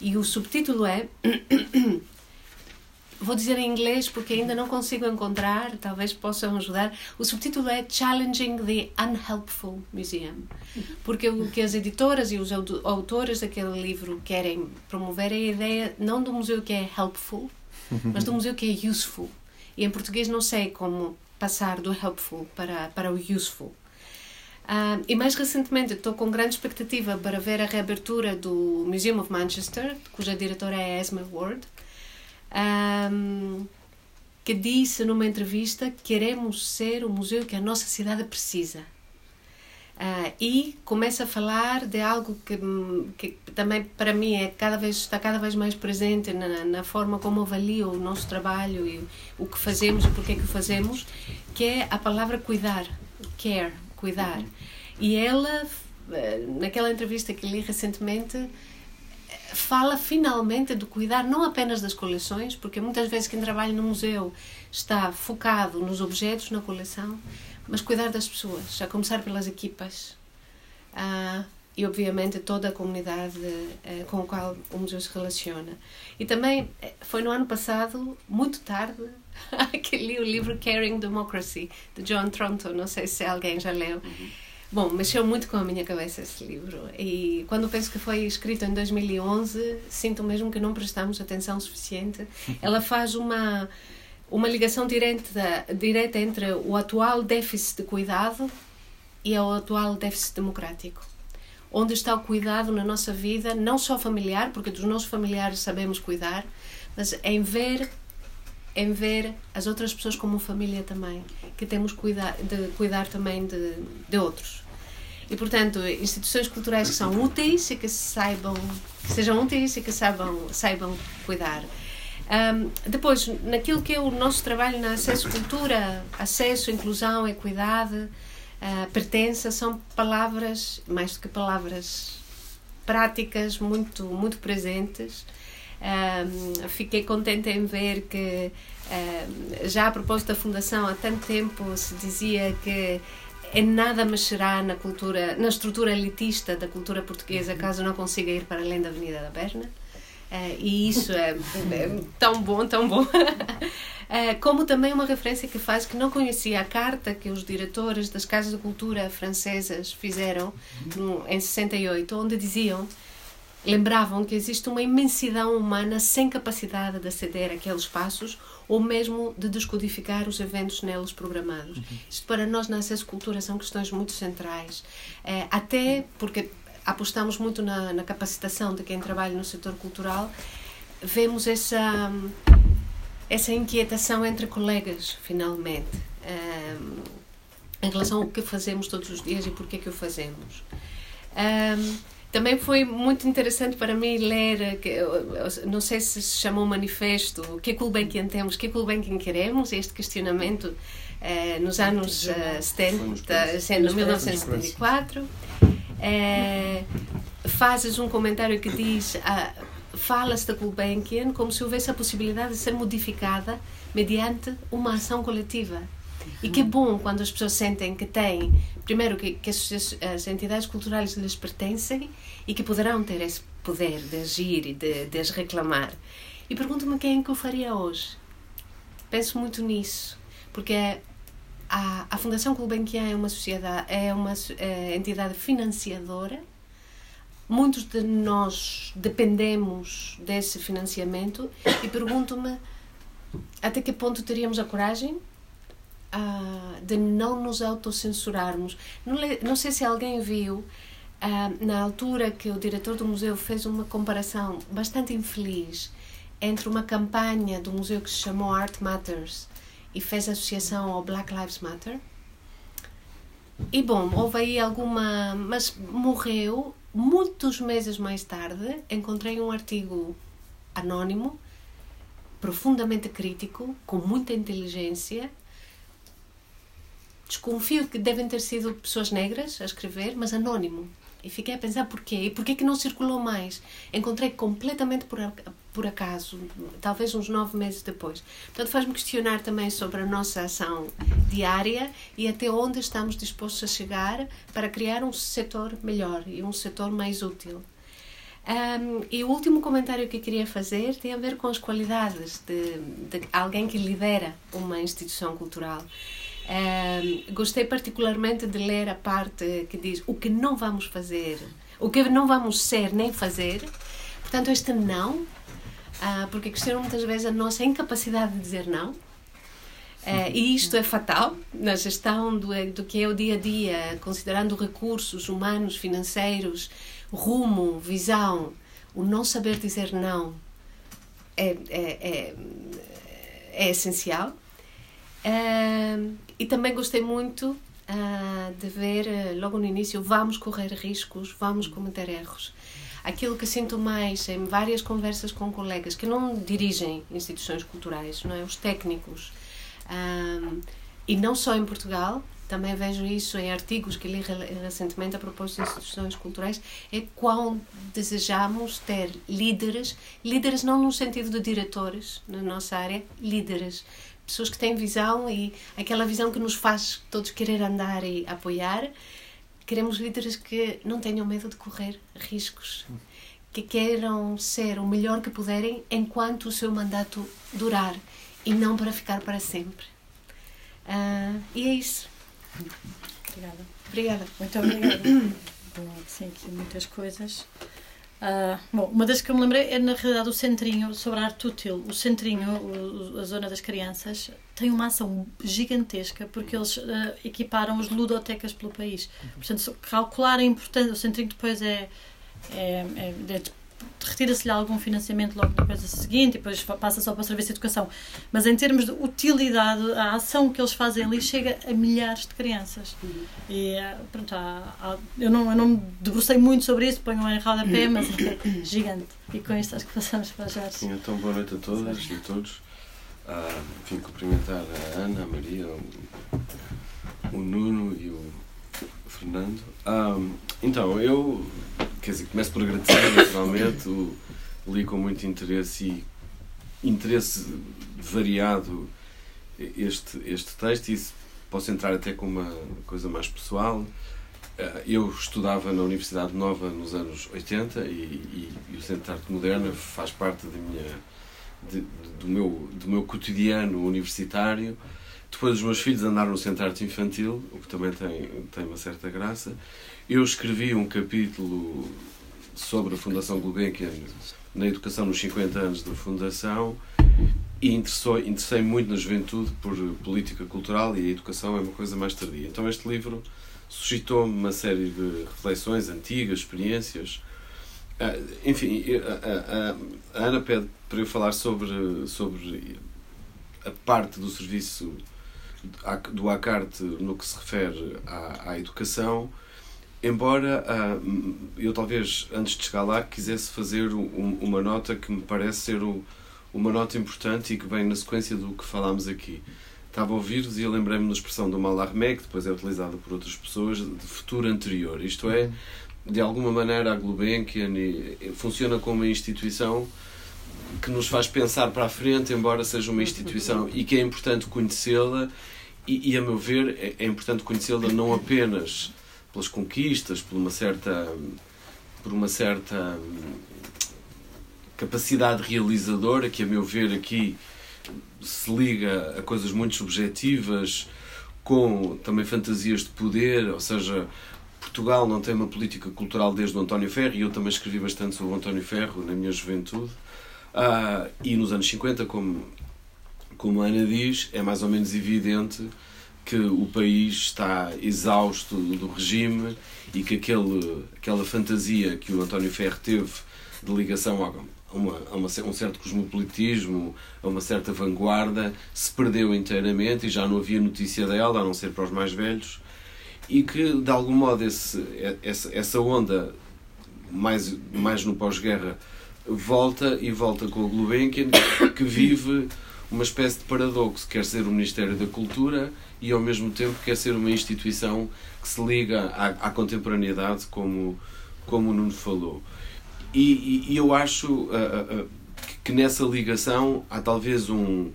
E o subtítulo é. Vou dizer em inglês porque ainda não consigo encontrar, talvez possam ajudar. O subtítulo é Challenging the Unhelpful Museum. Porque o que as editoras e os autores daquele livro querem promover é a ideia não do museu que é helpful, mas do museu que é useful. E em português não sei como passar do helpful para, para o useful. Uh, e mais recentemente estou com grande expectativa para ver a reabertura do Museum of Manchester, cuja diretora é Esme Ward, um, que disse numa entrevista: Queremos ser o museu que a nossa cidade precisa. Uh, e começa a falar de algo que, que, também para mim é cada vez está cada vez mais presente na, na, forma como avalio o nosso trabalho e o que fazemos e porque é que o fazemos, que é a palavra cuidar, care, cuidar. E ela, eh, naquela entrevista que li recentemente, fala finalmente do cuidar não apenas das coleções, porque muitas vezes quem trabalha no museu está focado nos objetos na coleção, mas cuidar das pessoas, a começar pelas equipas uh, e, obviamente, toda a comunidade uh, com a qual o museu se relaciona. E também eh, foi no ano passado, muito tarde, que li o livro Caring Democracy, de John Tronto. Não sei se alguém já leu. Uhum. Bom, mexeu muito com a minha cabeça esse livro. E quando penso que foi escrito em 2011, sinto mesmo que não prestamos atenção suficiente. Ela faz uma uma ligação direta, direta entre o atual déficit de cuidado e o atual déficit democrático. Onde está o cuidado na nossa vida, não só familiar, porque dos nossos familiares sabemos cuidar, mas em ver em ver as outras pessoas como família também, que temos cuidar, de cuidar também de, de outros. E, portanto, instituições culturais que são úteis e que saibam, que sejam úteis e que saibam, saibam cuidar. Um, depois, naquilo que é o nosso trabalho na Acesso Cultura, acesso, inclusão, equidade, uh, pertença, são palavras, mais do que palavras, práticas muito, muito presentes. Um, fiquei contente em ver que, um, já a propósito da Fundação, há tanto tempo se dizia que em nada mexerá na cultura, na estrutura elitista da cultura portuguesa caso não consiga ir para além da Avenida da Berna. Uh, e isso é, é, tão bom, tão bom. uh, como também uma referência que faz que não conhecia a carta que os diretores das Casas de Cultura francesas fizeram no, em 68, onde diziam, lembravam que existe uma imensidão humana sem capacidade de aceder àqueles espaços ou mesmo de descodificar os eventos neles programados. Uhum. Isto para nós na Acesso Cultura são questões muito centrais, uh, até porque apostamos muito na, na capacitação de quem trabalha no setor cultural, vemos essa essa inquietação entre colegas, finalmente, um, em relação ao que fazemos todos os dias e por que o fazemos. Um, também foi muito interessante para mim ler, que, não sei se se chamou manifesto, que Gulbenkian temos, que Gulbenkian queremos, este questionamento eh, nos anos uh, 70, sendo 1974 é, fazes um comentário que diz ah, fala-se da Gulbenkian como se houvesse a possibilidade de ser modificada mediante uma ação coletiva. E que bom quando as pessoas sentem que têm, primeiro, que, que as, as, entidades culturais lhes pertencem e que poderão ter esse poder de agir e de, de as reclamar. E pergunto-me quem é que o faria hoje. Penso muito nisso, porque é a, a Fundação Gulbenkian é uma sociedade, é uma é, entidade financiadora. Muitos de nós dependemos desse financiamento e pergunto-me até que ponto teríamos a coragem uh, de não nos autocensurarmos. Não, não sei se alguém viu, uh, na altura que o diretor do museu fez uma comparação bastante infeliz entre uma campanha do museu que se chamou Art Matters e fez associação ao Black Lives Matter. E bom, houve aí alguma. Mas morreu. Muitos meses mais tarde, encontrei um artigo anónimo, profundamente crítico, com muita inteligência. Desconfio que devem ter sido pessoas negras a escrever, mas anónimo. E fiquei a pensar porquê. E porquê que não circulou mais? Encontrei completamente por, por acaso, talvez uns nove meses depois. Portanto, faz-me questionar também sobre a nossa ação diária e até onde estamos dispostos a chegar para criar um setor melhor e um setor mais útil. Um, e o último comentário que queria fazer tem a ver com as qualidades de, de alguém que lidera uma instituição cultural. Um, gostei particularmente de ler a parte que diz o que não vamos fazer, o que não vamos ser nem fazer. Portanto, este não, uh, porque questionam muitas vezes a nossa incapacidade de dizer não. Uh, e isto é fatal na gestão do, do que é o dia a dia, considerando recursos humanos, financeiros, rumo, visão. O não saber dizer não é, é, é, é essencial. Uh, e também gostei muito uh, de ver logo no início vamos correr riscos, vamos cometer erros. Aquilo que sinto mais em várias conversas com colegas que não dirigem instituições culturais, não é? Os técnicos. Um, e não só em Portugal, também vejo isso em artigos que li recentemente a propósito de instituições culturais, é quão desejamos ter líderes, líderes não no sentido de diretores na nossa área, líderes, pessoas que têm visão e aquela visão que nos faz todos querer andar e apoiar. Queremos líderes que não tenham medo de correr riscos, que queiram ser o melhor que puderem enquanto o seu mandato durar e não para ficar para sempre. Uh, e é isso. Obrigada. Obrigada. Muito obrigada. Bom, sim, aqui muitas coisas. Uh, bom, uma das que eu me lembrei é na realidade o centrinho sobre a arte útil. O centrinho, o, a zona das crianças, tem uma ação gigantesca porque eles uh, equiparam as ludotecas pelo país. Portanto, calcular a importância. O centrinho depois é, é, é, é retira-se-lhe algum financiamento logo depois a seguinte e depois passa só para o serviço de educação. Mas em termos de utilidade, a ação que eles fazem ali chega a milhares de crianças. E eh, pronto, há, há, eu, não, eu não me debrucei muito sobre isso, ponho em rodapé, mas é gigante. E com isto acho que passamos para já. Sim, então boa noite a todas e a todos. Ah, vim cumprimentar a Ana, a Maria, o, o Nuno e o Fernando. Ah, então, eu quer dizer, começo por agradecer naturalmente, o, li com muito interesse e interesse variado este, este texto e posso entrar até com uma coisa mais pessoal. Ah, eu estudava na Universidade Nova nos anos 80 e, e, e o Centro de Arte Moderna faz parte da minha, de, do, meu, do meu cotidiano universitário. Depois os meus filhos andaram no Centro de Arte Infantil, o que também tem, tem uma certa graça. Eu escrevi um capítulo sobre a Fundação Gulbenkian na educação nos 50 anos da Fundação e interessei muito na juventude por política cultural e a educação é uma coisa mais tardia. Então este livro suscitou-me uma série de reflexões antigas, experiências. Ah, enfim, a, a, a, Ana pede para eu falar sobre, sobre a parte do serviço do ACART no que se refere à, à educação Embora uh, eu talvez antes de chegar lá quisesse fazer um, uma nota que me parece ser o, uma nota importante e que vem na sequência do que falámos aqui. Estava a ouvir-vos e lembrei-me da expressão do Mallarmé, que depois é utilizada por outras pessoas, de futuro anterior. Isto é, de alguma maneira a Gulbenkian funciona como uma instituição que nos faz pensar para a frente, embora seja uma instituição e que é importante conhecê-la e, e, a meu ver, é, é importante conhecê-la não apenas pelas conquistas, por uma certa por uma certa capacidade realizadora que a meu ver aqui se liga a coisas muito subjetivas com também fantasias de poder, ou seja, Portugal não tem uma política cultural desde o António Ferro, e eu também escrevi bastante sobre o António Ferro na minha juventude. Ah, e nos anos 50, como, como a Ana diz, é mais ou menos evidente que o país está exausto do regime e que aquele, aquela fantasia que o António Ferro teve de ligação a, uma, a uma, um certo cosmopolitismo, a uma certa vanguarda, se perdeu inteiramente e já não havia notícia dela, a não ser para os mais velhos, e que de algum modo esse, essa, essa onda, mais, mais no pós-guerra, volta e volta com o Gulbenkian, que vive uma espécie de paradoxo, quer ser o Ministério da Cultura e ao mesmo tempo quer ser uma instituição que se liga à, à contemporaneidade, como, como o Nuno falou. E, e, e eu acho uh, uh, que nessa ligação há talvez um,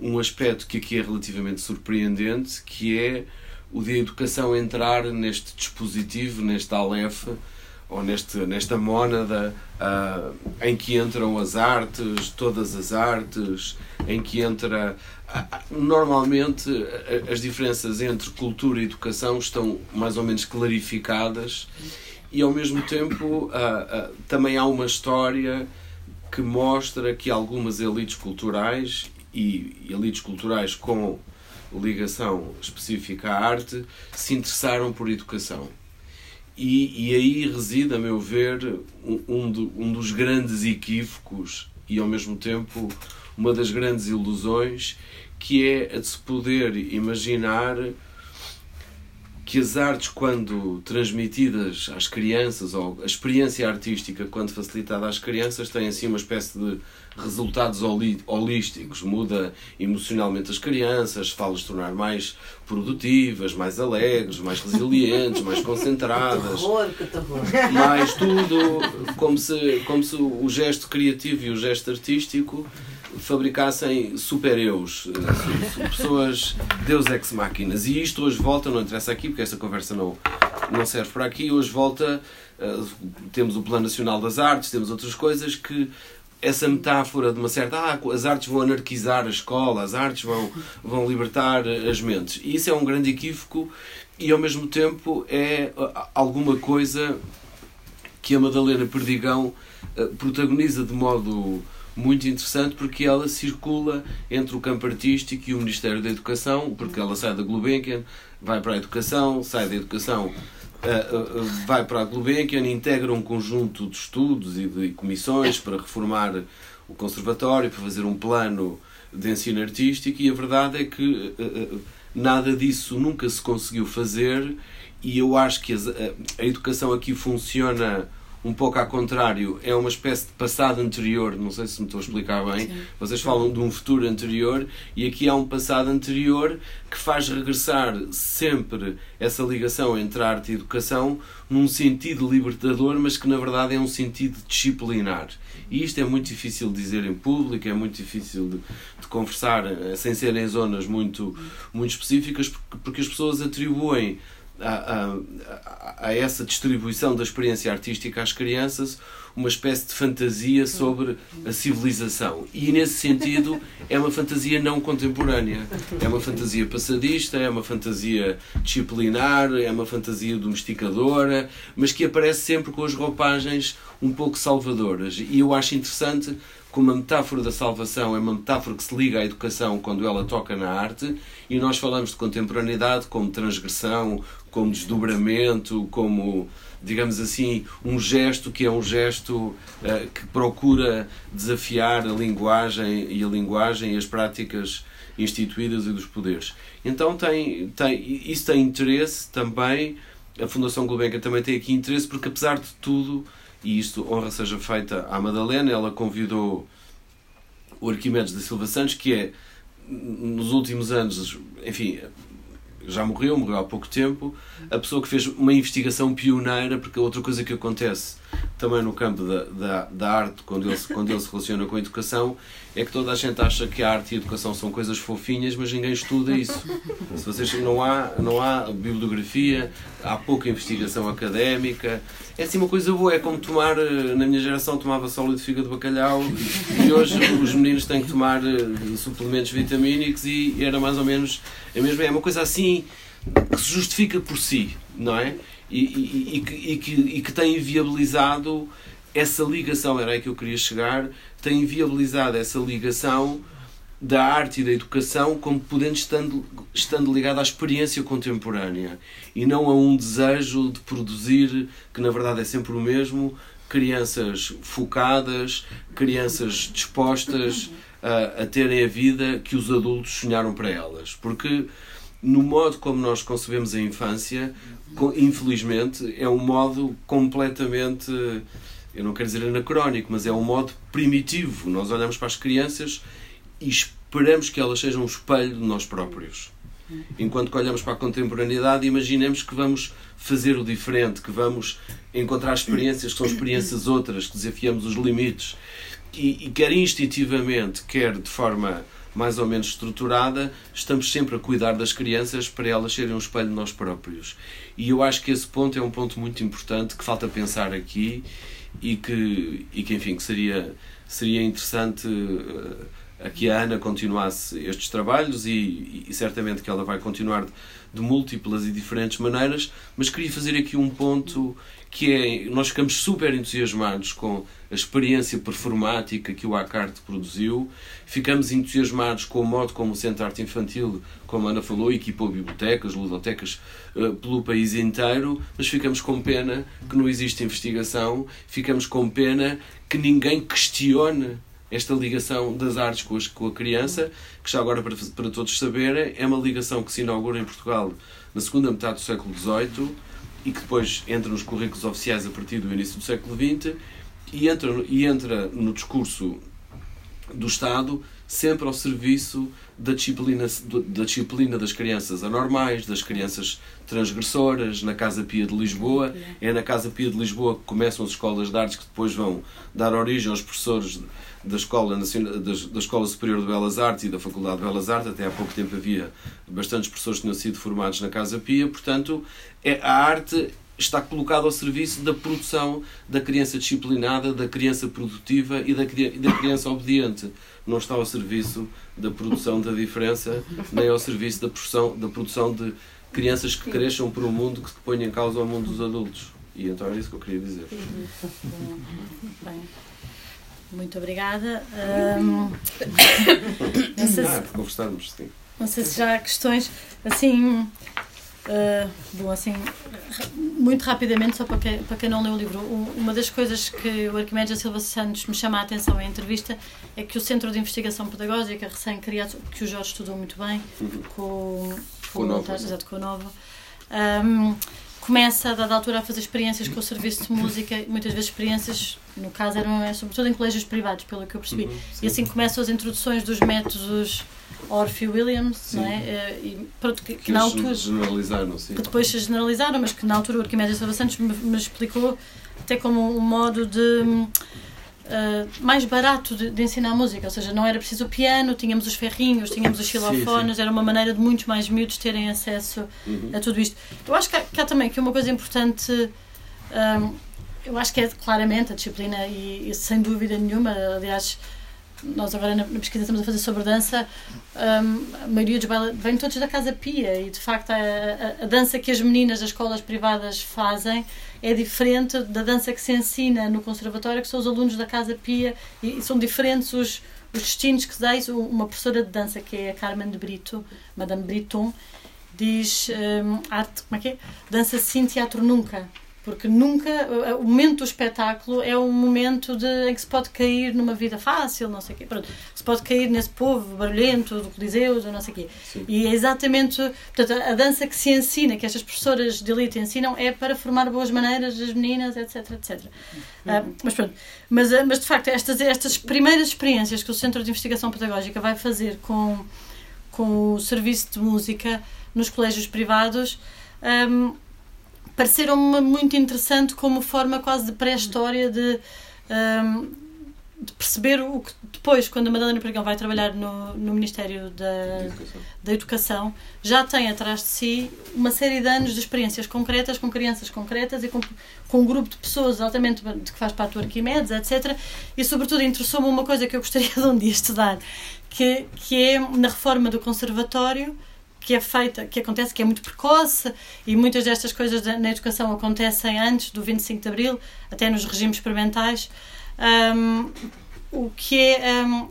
um aspecto que aqui é relativamente surpreendente, que é o de educação entrar neste dispositivo, neste Aleph, ou neste, nesta mónada uh, em que entram as artes, todas as artes, em que entra. Uh, normalmente as diferenças entre cultura e educação estão mais ou menos clarificadas e ao mesmo tempo uh, também há uma história que mostra que algumas elites culturais e elites culturais com ligação específica à arte se interessaram por educação. E, e aí reside, a meu ver, um, um, do, um dos grandes equívocos e, ao mesmo tempo, uma das grandes ilusões, que é a de se poder imaginar que as artes, quando transmitidas às crianças, ou a experiência artística, quando facilitada às crianças, têm assim uma espécie de resultados holísticos. Muda emocionalmente as crianças, faz-las tornar mais produtivas, mais alegres, mais resilientes, mais concentradas. Mais tudo, como se, como se o gesto criativo e o gesto artístico fabricassem super-eus, eh, pessoas deus ex máquinas. E isto hoje volta, não interessa aqui, porque esta conversa não, não serve para aqui, hoje volta, uh, temos o Plano Nacional das Artes, temos outras coisas que essa metáfora de uma certa ah, as artes vão anarquizar a escola, as artes vão, vão libertar as mentes. E isso é um grande equívoco e ao mesmo tempo é alguma coisa que a Madalena Perdigão eh, protagoniza de modo muito interessante porque ela circula entre o campo artístico e o Ministério da Educação, porque ela sai da Gulbenkian, vai para a educação, sai da educação, uh, uh, vai para a Gulbenkian, integra um conjunto de estudos e de comissões para reformar o conservatório, para fazer um plano de ensino artístico e a verdade é que nada disso nunca se conseguiu fazer e eu acho que a educação aqui funciona um pouco ao contrário, é uma espécie de passado anterior, não sei se me estou a explicar bem. Sim. Vocês falam de um futuro anterior e aqui há um passado anterior que faz regressar sempre essa ligação entre arte e educação num sentido libertador, mas que na verdade é um sentido disciplinar. E isto é muito difícil de dizer em público, é muito difícil de, de conversar eh, sem ser em zonas muito, muito específicas, porque, porque as pessoas atribuem a, a, a, essa distribuição da experiência artística às crianças uma espécie de fantasia sobre a civilização. E nesse sentido é uma fantasia não contemporânea. É uma fantasia passadista, é uma fantasia disciplinar, é uma fantasia domesticadora, mas que aparece sempre com as roupagens um pouco salvadoras. E eu acho interessante como a metáfora da salvação é uma metáfora que se liga à educação quando ela toca na arte, e nós falamos de contemporaneidade como transgressão, como desdobramento, como, digamos assim, um gesto que é um gesto uh, que procura desafiar a linguagem e a linguagem e as práticas instituídas e dos poderes. Então tem, tem, isso tem interesse também, a Fundação Gulbenkian também tem aqui interesse, porque apesar de tudo, e isto honra seja feita à Madalena, ela convidou o Arquimedes da Silva Santos, que é, nos últimos anos, enfim, já morreu, morreu há pouco tempo, a pessoa que fez uma investigação pioneira, porque outra coisa que acontece também no campo da, da, da, arte, quando ele, quando ele se relaciona com a educação, é que toda a gente acha que a arte e a educação são coisas fofinhas, mas ninguém estuda isso. Se vocês não há, não há bibliografia, há pouca investigação académica. É assim uma coisa boa, é como tomar, na minha geração tomava sólido de fígado de bacalhau e hoje os meninos têm que tomar eh, suplementos vitamínicos e era mais ou menos a mesma. É uma coisa assim que se justifica por si, não é? E, e, e, que, e, que, tem viabilizado essa ligação, era aí que eu queria chegar, tem viabilizado essa ligação da arte e da educação como podendo estando, estando ligado à experiência contemporânea. E não a um desejo de produzir, que na verdade é sempre o mesmo, crianças focadas, crianças dispostas a, a terem a vida que os adultos sonharam para elas. Porque no modo como nós concebemos a infância, infelizmente, é um modo completamente, eu não quero dizer anacrónico, mas é um modo primitivo. Nós olhamos para as crianças e esperamos que elas sejam um espelho de nós próprios. Enquanto que olhamos para a contemporaneidade, imaginemos que vamos fazer o diferente, que vamos encontrar experiências que são experiências outras, que desafiamos os limites. E, e quer instintivamente, quer de forma mais ou menos estruturada, estamos sempre a cuidar das crianças para elas serem um espelho de nós próprios. E eu acho que esse ponto é um ponto muito importante que falta pensar aqui e que, e que enfim, que seria, seria interessante uh, a que a Ana continuasse estes trabalhos e, e certamente que ela vai continuar de, de múltiplas e diferentes maneiras, mas queria fazer aqui um ponto que é, nós ficamos super entusiasmados com a experiência performática que o Acarte produziu, ficamos entusiasmados com o modo como o Centro de Arte Infantil, como a Ana falou, equipou bibliotecas, ludotecas uh, pelo país inteiro, mas ficamos com pena que não existe investigação, ficamos com pena que ninguém questione esta ligação das artes com, com a criança, que já agora para, para todos saberem, é uma ligação que se inaugura em Portugal na segunda metade do século XVIII e que depois entra nos currículos oficiais a partir do início do século XX e entra, e entra no discurso do Estado sempre ao serviço da disciplina, da disciplina das crianças anormais, das crianças transgressoras, na Casa Pia de Lisboa. É na Casa Pia de Lisboa que começam as escolas de artes que depois vão dar origem aos professores da Escola, Nacional, da Escola Superior de Belas Artes e da Faculdade de Belas Artes. Até há pouco tempo havia bastantes professores que tinham sido formados na Casa Pia. Portanto, é, a arte está colocado ao serviço da produção da criança disciplinada, da criança produtiva e da, da criança obediente. Não está ao serviço da produção da diferença, nem ao serviço da produção, da produção de crianças que cresçam para um mundo que põe em causa o mundo dos adultos. E então é isso que eu queria dizer. Bem, muito obrigada. Um, não sei se, ah, conversarmos, sim. Não sei se já há questões assim Uh, bom, assim, muito rapidamente, só para quem, para quem não leu o livro, uma das coisas que o Arquimedes da Silva Santos me chama a atenção em entrevista é que o Centro de Investigação Pedagógica, recém-criado, que o Jorge estudou muito bem, uhum. com, com, com, Nova, exato, com a Nova, um, começa, a dada altura, a fazer experiências com o serviço de música, muitas vezes experiências, no caso, eram é, sobretudo em colégios privados, pelo que eu percebi. Uhum, e assim começam as introduções dos métodos Orpheus Williams, sim. não é? Eh, e, pronto, que, que, na altura. generalizaram, sim. Que depois se generalizaram, mas que na altura o Arquimedes Silva Santos me, me explicou até como um modo de. Uh, mais barato de, de, ensinar música, ou seja, não era preciso o piano, tínhamos os ferrinhos, tínhamos os xilofones, era uma maneira de muitos mais miúdos terem acesso uhum. a tudo isto. Eu acho que há, que há, também que uma coisa importante, um, eh, eu acho que é claramente a disciplina e, e sem dúvida nenhuma, aliás, nós agora na, pesquisa estamos a fazer sobre dança, um, a maioria dos bailarines vêm todos da Casa Pia e de facto a, a, a, dança que as meninas das escolas privadas fazem é diferente da dança que se ensina no conservatório, que são os alunos da Casa Pia e, e são diferentes os, os destinos que dais. Uma professora de dança que é a Carmen de Brito, Madame Briton, diz um, arte, como é que é? Dança sim, teatro nunca porque nunca o momento do espetáculo é um momento de, em que se pode cair numa vida fácil, não sei o quê. Pronto, se pode cair nesse povo barulhento do Coliseu, do não sei o quê. Sim. E é exatamente portanto, a dança que se ensina, que estas professoras de elite ensinam, é para formar boas maneiras das meninas, etc, etc. Uhum. Uh, mas pronto, mas, ah, mas de facto, estas, estas primeiras experiências que o Centro de Investigação Pedagógica vai fazer com, com o serviço de música nos colégios privados. Um, pareceram-me muito interessante como forma quase de pré-história de, um, de, perceber o que depois, quando a Madalena Pregão vai trabalhar no, no Ministério da Educação. da Educação, já tem atrás de si uma série de anos de experiências concretas, com crianças concretas e com, com um grupo de pessoas altamente de que faz parte do Arquimedes, etc. E, sobretudo, interessou-me uma coisa que eu gostaria de um dia estudar, que, que é na reforma do Conservatório que é feita, que acontece, que é muito precoce e muitas destas coisas na educação acontecem antes do 25 de Abril, até nos regimes experimentais. Um, o que é. Um,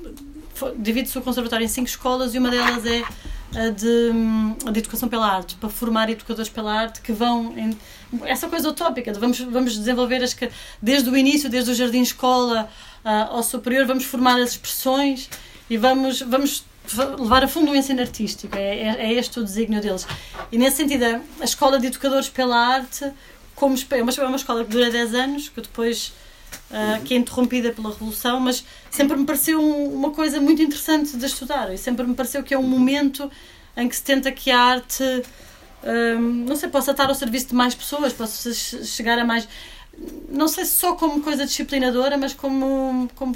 Divide-se o conservatório em cinco escolas e uma delas é a de, a de educação pela arte, para formar educadores pela arte que vão. Em, essa coisa utópica de vamos, vamos desenvolver as, desde o início, desde o jardim escola uh, ao superior, vamos formar as expressões e vamos, vamos levar a fundo o ensino artístico, é, é, é, este o desígnio deles. E nesse sentido, a Escola de Educadores pela Arte, como é uma, é uma escola que dura 10 anos, que depois uh, que é interrompida pela Revolução, mas sempre me pareceu um, uma coisa muito interessante de estudar e sempre me pareceu que é um momento em que se tenta que a arte, um, não sei, possa estar ao serviço de mais pessoas, possa chegar a mais. Não sei se só como coisa disciplinadora, mas como, como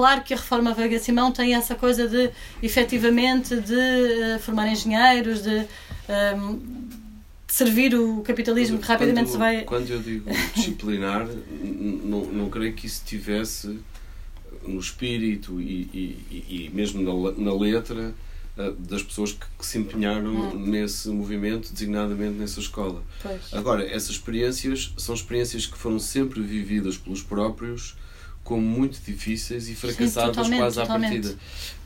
Claro que a reforma Veiga Simão tem essa coisa de, efetivamente, de uh, formar engenheiros, de, um, ehm, de, servir o capitalismo que rapidamente quando, se vai. Quando eu digo disciplinar, não, não creio que isso tivesse no espírito e, e, e mesmo na, na letra uh, das pessoas que, que se empenharam hum. nesse movimento, designadamente nessa escola. Pois. Agora, essas experiências são experiências que foram sempre vividas pelos próprios como muito difíceis e fracassadas Sim, quase à partida.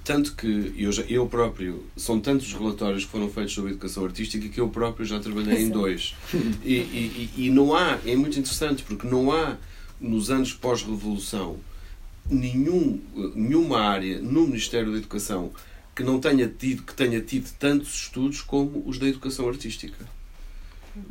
Tanto que eu, já, eu próprio, são tantos relatórios que foram feitos sobre educação artística que eu próprio já trabalhei em dois. E, e, e não há, é muito interessante porque não há, nos anos pós-revolução, nenhum, nenhuma área no Ministério da Educação que não tenha tido, que tenha tido tantos estudos como os da educação artística.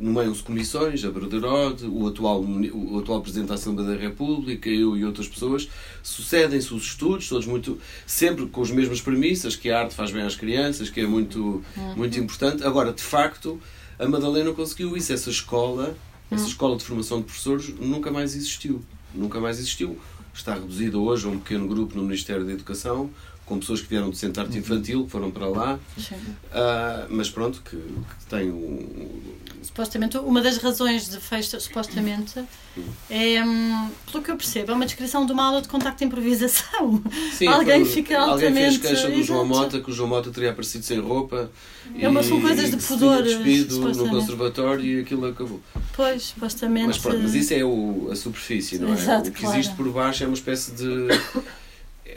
Nomeiam-se comissões, a Broderode, o atual, o atual Presidente da Assembleia da República, eu e outras pessoas, sucedem-se os estudos, todos muito, sempre com as mesmas premissas, que a arte faz bem às crianças, que é muito, uhum. muito importante. Agora, de facto, a Madalena conseguiu isso. Essa escola, essa uhum. escola de formação de professores, nunca mais existiu. Nunca mais existiu. Está reduzida hoje a um pequeno grupo no Ministério da Educação, com pessoas que vieram do Centro de Arte Infantil, que foram para lá, uh, mas pronto, que, que tem um... Supostamente, uma das razões de fecha, supostamente, é, hum, pelo que eu percebo, é uma descrição de uma aula de contacto de improvisação. Sim, alguém fica altamente... Alguém fez queixa do João Mota, que o João Mota teria aparecido sem roupa. É uma, são coisas de pudor. despido no conservatório e aquilo acabou. Pois, supostamente... Mas pronto, mas isso é o, a superfície, não é? Exato, o que claro. existe por baixo é uma espécie de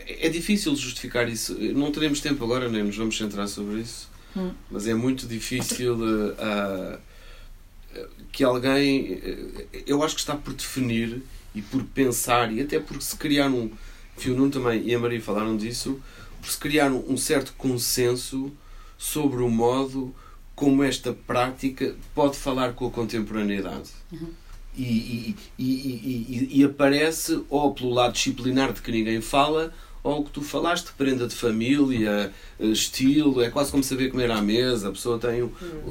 é difícil justificar isso. Não teremos tempo agora, nem nos vamos centrar sobre isso, hum. mas é muito difícil uh, uh, que alguém. Uh, eu acho que está por definir e por pensar, e até por se criar um. Fio Nuno também e a Maria falaram disso, por se criar um, um certo consenso sobre o modo como esta prática pode falar com a contemporaneidade. Uhum e, e, e, e, aparece ou pelo lado disciplinar de que ninguém fala ou o que tu falaste, prenda de família, eh, estilo, é quase como saber comer à mesa, a pessoa tem,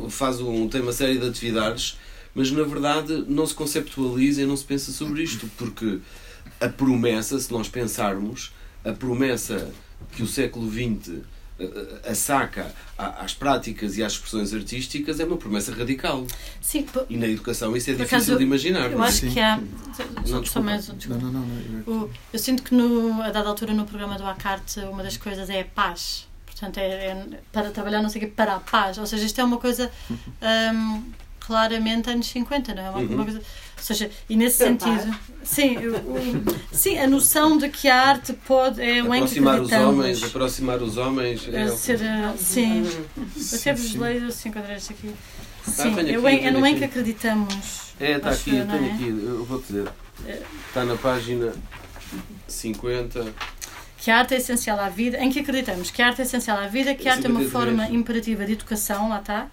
faz um, tem uma série de atividades, mas na verdade não se conceptualiza e não se pensa sobre isto, porque a promessa, se nós pensarmos, a promessa que o século XX a saca às práticas e às expressões artísticas é uma promessa radical. Sim, e na educação isso é difícil de imaginar. Eu acho Sim. que há. Não, só mais, não, não, não, não. Eu sinto que no, a dada altura no programa do Acarte uma das coisas é a paz. Portanto, é, é para trabalhar, não sei o quê, para a paz. Ou seja, isto é uma coisa um, claramente anos 50, não é? Uma, uhum. uma coisa seja, e nesse sentido, sim, o, sim, a noção de que a arte pode é um aproximar os homens, aproximar os homens, é, ser, sim, sim, até vos leio enquadrar isto aqui. Ah, sim, ah, eu, aqui, é no em que acreditamos. É, está aqui, eu tenho é? aqui, eu vou dizer. Está na página 50 que a arte é essencial à vida, em que acreditamos? Que a arte é essencial à vida, que a arte é uma forma imperativa de educação, lá está,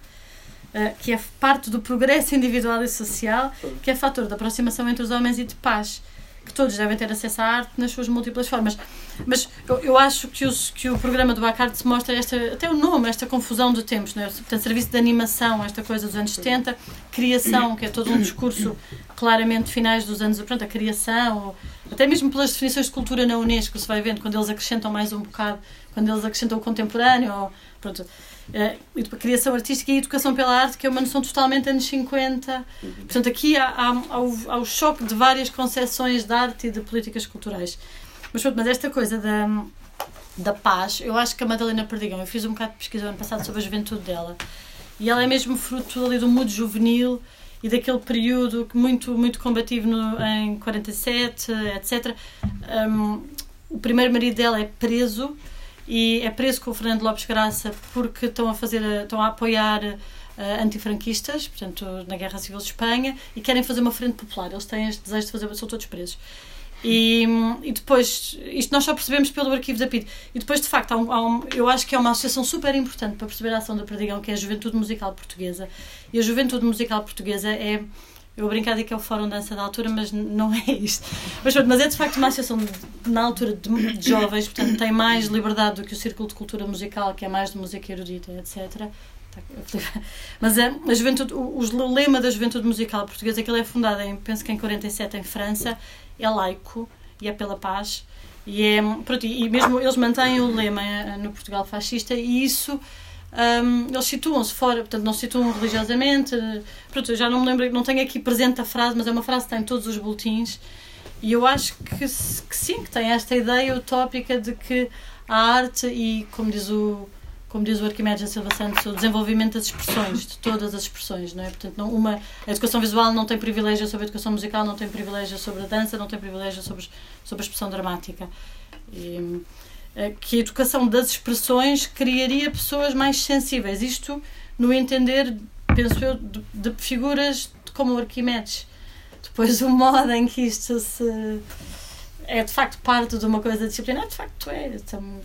que é parte do progresso individual e social, que é fator de aproximação entre os homens e de paz, que todos devem ter acesso à arte nas suas múltiplas formas. Mas eu, eu acho que, os, que o programa do Bacard se mostra esta, até o nome, esta confusão de tempos, não é? Portanto, serviço de animação, esta coisa dos anos 70, criação, que é todo um discurso claramente finais dos anos, pronto, a criação, até mesmo pelas definições de cultura na Unesco, se vai vendo, quando eles acrescentam mais um bocado, quando eles acrescentam o contemporâneo, ou, pronto, uh, criação artística e educação pela arte, que é uma noção totalmente anos 50. Portanto, aqui há, há, há, o, há o choque de várias concepções de arte e de políticas culturais. Mas, pronto, mas esta coisa da, da paz, eu acho que a Madalena Perdigão, eu fiz um bocado de pesquisa ano passado sobre a juventude dela, e ela é mesmo fruto ali do mundo juvenil e daquele período muito muito combativo no, em 47, etc. Um, o primeiro marido dela é preso e é preso com o Fernando Lopes Graça porque estão a fazer estão a apoiar uh, antifranquistas, portanto, na Guerra Civil de Espanha, e querem fazer uma frente popular. Eles têm este desejo de fazer, são todos presos. E, e depois, isto nós só percebemos pelo arquivo da PID. E depois, de facto, há um, há um, eu acho que é uma associação super importante para perceber a ação da Perdigão, que é a Juventude Musical Portuguesa. E a Juventude Musical Portuguesa é eu brincar que é o Fórum Dança da altura, mas não é isto. Mas, mas é de facto uma associação de, na altura de, de, jovens, portanto tem mais liberdade do que o Círculo de Cultura Musical, que é mais de música erudita, etc. Mas a, a juventude, o, o, lema da juventude musical portuguesa, que ele é fundado em, penso que em 47 em França, é laico e é pela paz. E, é, pronto, e mesmo eles mantêm o lema eh, no Portugal fascista e isso um, eles situam-se fora, portanto não se situam religiosamente. Pronto, já não me lembro, não tenho aqui presente a frase, mas é uma frase que está em todos os boletins. E eu acho que, que sim, que tem esta ideia utópica de que a arte e, como diz o, como diz o Arquimedes da Silva Santos, o desenvolvimento das expressões, de todas as expressões, não é? Portanto, não, uma, a educação visual não tem privilégio sobre a educação musical, não tem privilégio sobre a dança, não tem privilégio sobre, sobre a expressão dramática. E, que a educação das expressões criaria pessoas mais sensíveis. Isto no entender, penso eu, de, de figuras como Arquimedes. Depois o modo em que isto se é de facto parte de uma coisa disciplinar, de facto é. Então,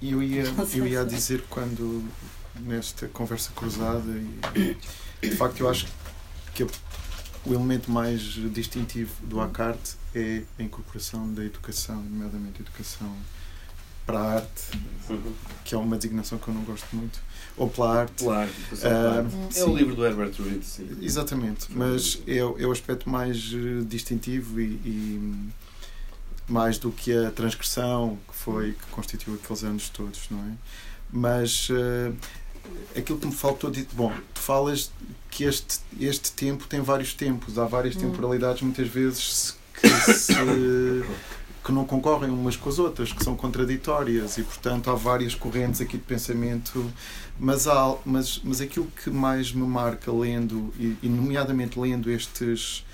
eu ia, eu ia dizer quando nesta conversa cruzada e de facto eu acho que o elemento mais distintivo do ACART é a incorporação da educação, nomeadamente a educação para a arte, que é uma designação que eu não gosto muito, ou pela arte. Pela arte, uh, é o livro do Herbert Reed, sim. Exatamente, mas é, é o aspecto mais eh, distintivo e, e, mais do que a transgressão que foi que constituiu aqueles anos todos, não é? Mas uh, aquilo que me faltou de bom, tu falas que este este tempo tem vários tempos, há várias hum. temporalidades muitas vezes que se que não concorrem umas com as outras, que são contraditórias e, portanto, há várias correntes aqui de pensamento. Mas, há, mas, mas aquilo que mais me marca lendo, e, e nomeadamente lendo estes,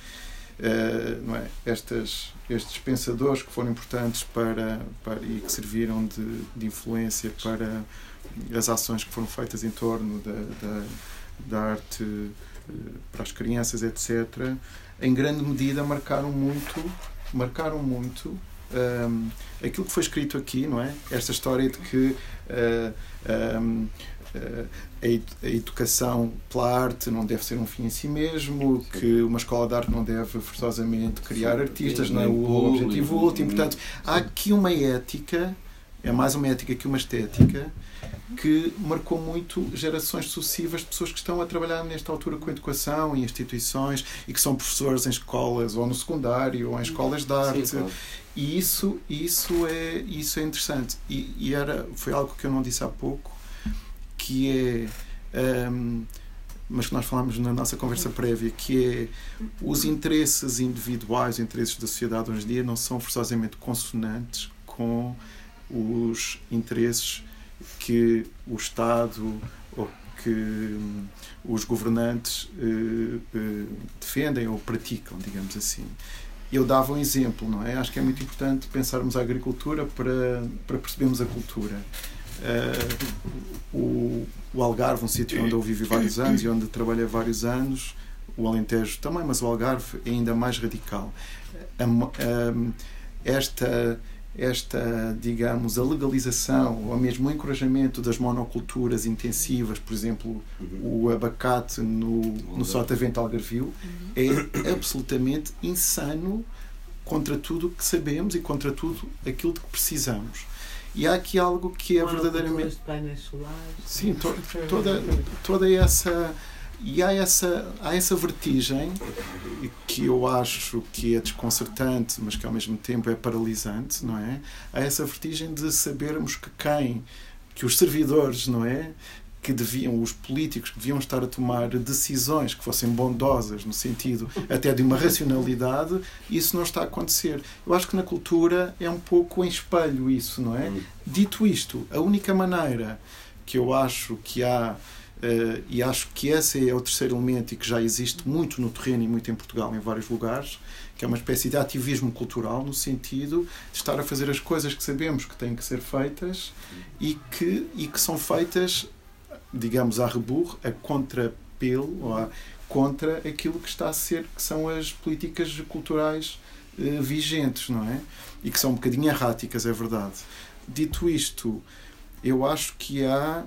uh, não é, estas, estes pensadores que foram importantes para, para e que serviram de, de influência para as ações que foram feitas em torno da, da, da arte uh, para as crianças, etc., em grande medida marcaram muito marcaram muito um, aquilo que foi escrito aqui, não é? Esta história de que uh, um, uh, a, a educação pela arte não deve ser um fim em si mesmo, que uma escola de arte não deve forçosamente criar artistas, não é o objetivo último. Portanto, há aqui uma ética, é mais uma ética que uma estética, que marcou muito gerações sucessivas de pessoas que estão a trabalhar nesta altura com educação e instituições e que são professores em escolas ou no secundário ou em escolas de arte. Sim, claro. E isso, isso, é, isso é interessante. E, e, era, foi algo que eu não disse há pouco, que é. Um, mas que nós falámos na nossa conversa prévia, que é os interesses individuais, os interesses da sociedade hoje em dia não são forçosamente consonantes com os interesses que o Estado ou que hum, os governantes uh, uh, defendem ou praticam, digamos assim eu dava um exemplo, não é? Acho que é muito importante pensarmos a agricultura para, para percebermos a cultura. Uh, o, o Algarve, um sítio onde eu vivi vários anos e onde trabalhei vários anos, o Alentejo também, mas o Algarve é ainda mais radical. esta, esta, digamos, a legalização ou mesmo o encorajamento das monoculturas intensivas, por exemplo, o abacate no, no Sotavento Algarvio, é absolutamente insano contra tudo o que sabemos e contra tudo aquilo de que precisamos. E há aqui algo que é verdadeiramente. Sim, to, toda, toda essa e há essa, há essa vertigem que eu acho que é desconcertante, mas que ao mesmo tempo é paralisante, não é? Há essa vertigem de sabermos que quem, que os servidores, não é? Que deviam, os políticos que deviam estar a tomar decisões que fossem bondosas, no sentido até de uma racionalidade, isso não está a acontecer. Eu acho que na cultura é um pouco em espelho isso, não é? Dito isto, a única maneira que eu acho que há Uh, e acho que esse é o terceiro elemento e que já existe muito no terreno e muito em Portugal, em vários lugares, que é uma espécie de ativismo cultural, no sentido de estar a fazer as coisas que sabemos que têm que ser feitas e que, e que são feitas, digamos, a reburro, a contrapelo, ou a, contra aquilo que está a ser, que são as políticas culturais uh, vigentes, não é? E que são um bocadinho erráticas, é verdade. Dito isto, eu acho que há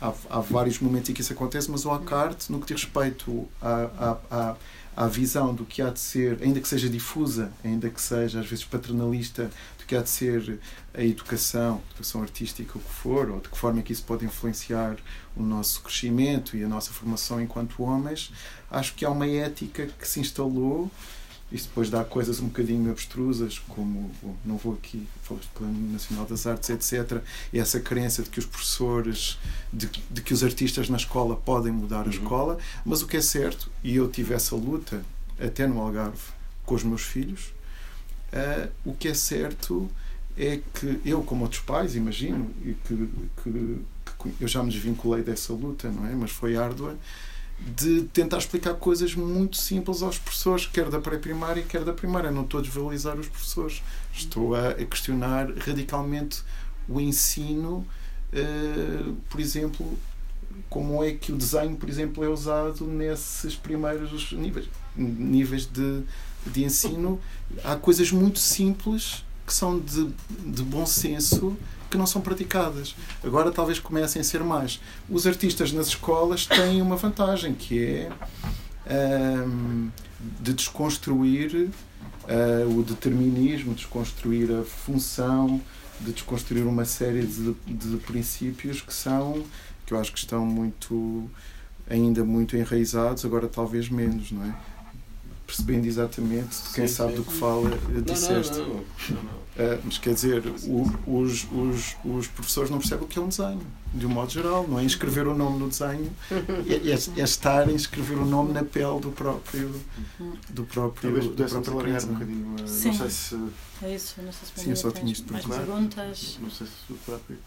há, há, vários momentos em que isso acontece, mas o Acart, no que diz respeito à, à, à, visão do que há de ser, ainda que seja difusa, ainda que seja às vezes paternalista, do que há de ser a educação, educação artística, o que for, ou de que forma é que isso pode influenciar o nosso crescimento e a nossa formação enquanto homens, acho que há uma ética que se instalou isso depois dá coisas um bocadinho abstrusas, como, não vou aqui, falar do Plano Nacional das Artes, etc. E essa crença de que os professores, de, de que os artistas na escola podem mudar a uhum. escola, mas o que é certo, e eu tive essa luta até no Algarve com os meus filhos, uh, o que é certo é que eu, como outros pais, imagino, e que, que, que eu já me desvinculei dessa luta, não é? Mas foi árdua de tentar explicar coisas muito simples aos professores, quer da pré-primária, quer da primária. Não estou a desvalorizar os professores. Estou a, questionar radicalmente o ensino, uh, por exemplo, como é que o desenho, por exemplo, é usado nesses primeiros níveis, níveis de, de ensino. Há coisas muito simples que são de, de bom senso que não são praticadas. Agora talvez comecem a ser mais. Os artistas nas escolas têm uma vantagem que é um, de desconstruir uh, o determinismo, desconstruir a função, de desconstruir uma série de, de princípios que são que eu acho que estão muito ainda muito enraizados, agora talvez menos, não é? Percebendo exatamente quem sim, sabe sim. do que fala, disseste. Não, não, não, uh, mas quer dizer, o, os, os, os professores não percebem o que é um desenho, de um modo geral, não é escrever o nome no desenho, é, é, é estar em escrever o nome na pele do próprio do próprio, Talvez do próprio largar um bocadinho. Uh, sim. Não sei se. É isso, não sei se Sim, eu só tinha isto mais perguntas. Não sei se o próprio.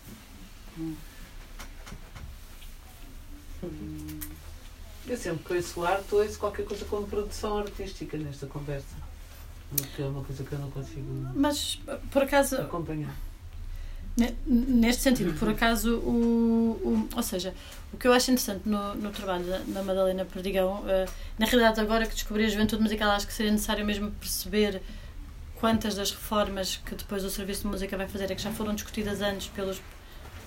Hum. Eu sempre que ouço arte, ouço qualquer coisa como produção artística nesta conversa. Que é uma coisa que eu não consigo Mas, por acaso, acompanhar. Neste sentido, por acaso, o, o, ou seja, o que eu acho interessante no, no trabalho da, da Madalena Perdigão, uh, na realidade, agora que descobri a juventude musical, acho que seria necessário mesmo perceber quantas das reformas que depois o Serviço de Música vai fazer é que já foram discutidas antes pelos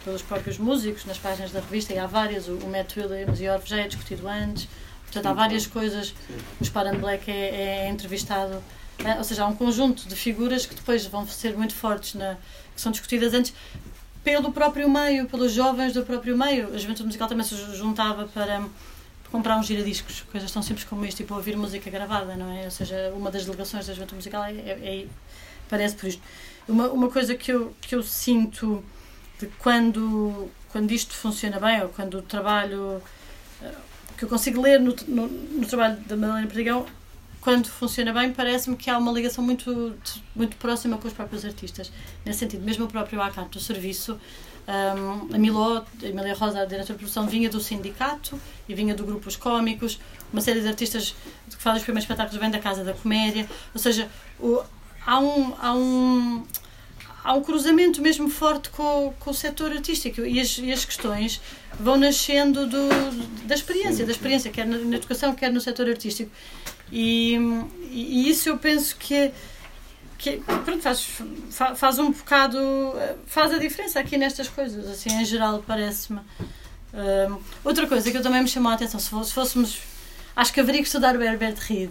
pelos próprios músicos nas páginas da revista e há várias, o, o Matt Williams e Orff já é discutido antes, portanto há várias coisas, o Sparan Black é, é entrevistado, ou seja, há um conjunto de figuras que depois vão ser muito fortes, na, que são discutidas antes pelo próprio meio, pelos jovens do próprio meio. A juventude musical também se juntava para comprar uns giradiscos, coisas tão simples como isto, tipo ouvir música gravada, não é? Ou seja, uma das delegações da juventude musical é, é, é parece por isto. Uma, uma coisa que eu, que eu sinto de quando, quando isto funciona bem, ou quando o trabalho eh, que eu consigo ler no, no, no trabalho da Madalena Perdigão, quando funciona bem, parece-me que há uma ligação muito, muito próxima com os próprios artistas. Nesse sentido, mesmo o próprio ACAT do serviço, um, a Miló, a Emília Rosa, a diretora de produção, vinha do sindicato e vinha do grupo Os Cómicos, uma série de artistas que fazem os primeiros espetáculos vêm da Casa da Comédia, ou seja, o, há um. Há um há um cruzamento mesmo forte com, com o setor artístico e as, e as questões vão nascendo do, da experiência, da experiência, quer na, na, educação, quer no setor artístico. E, e isso eu penso que, que pronto, faz, faz um bocado, faz a diferença aqui nestas coisas, assim, em geral, parece-me. Um, outra coisa que eu também me chamou a atenção, se, fôssemos. Acho que haveria que estudar o Herbert Reed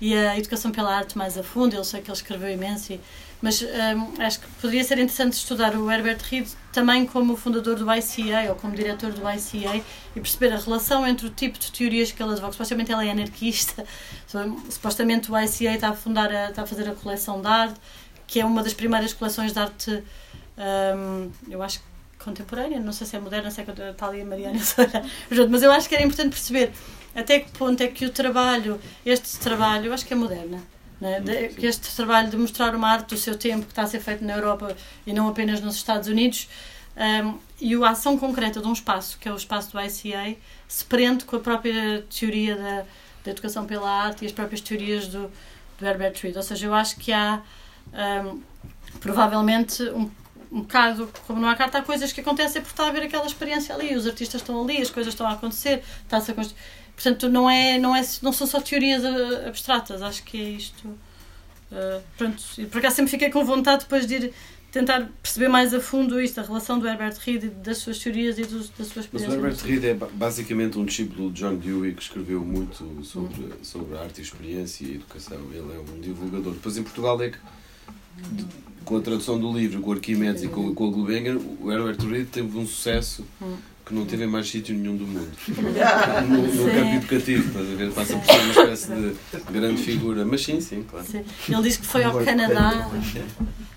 e a educação pela arte mais a fundo. Eu sei que ele escreveu imenso, e, mas um, acho que poderia ser interessante estudar o Herbert Reed também como fundador do ICA ou como diretor do ICA e perceber a relação entre o tipo de teorias que ele advoga. Supostamente ele é anarquista, supostamente o ICA está a, fundar a, está a fazer a coleção de arte, que é uma das primeiras coleções de arte, um, eu acho contemporânea, não sei se é moderna, se é que está ali a Mariana mas eu acho que era importante perceber até que ponto é que o trabalho, este trabalho, eu acho que é moderna, né? que este trabalho de mostrar uma arte do seu tempo que está a ser feito na Europa e não apenas nos Estados Unidos, um, e a ação concreta de um espaço, que é o espaço do ICA, se prende com a própria teoria da, da educação pela arte e as próprias teorias do, do Herbert Reed. Ou seja, eu acho que há um, provavelmente um, um bocado como não há carta, há coisas que acontecem porque está a haver aquela experiência ali, os artistas estão ali, as coisas estão a acontecer, está-se a construir Portanto, não, é, não, é, não são só teorias abstratas, acho que é isto. Uh, pronto, e por acaso sempre fiquei com vontade depois de ir tentar perceber mais a fundo isto, a relação do Herbert Reed, das suas teorias e dos, das suas experiências. Mas o Herbert Reed é basicamente um discípulo de John Dewey que escreveu muito sobre, uhum. sobre arte e experiência e educação. Ele é um divulgador. Depois em Portugal é que, de, com a tradução do livro, com o Arquimedes e com, com o Gulbenkian, o Herbert Reed teve um sucesso. Uhum que não teve em mais sítio nenhum do mundo. no, no campo educativo, estás a ver? Passa por ser uma espécie de grande figura. Mas sim, sim, claro. Sim. Ele disse que foi ao Canadá.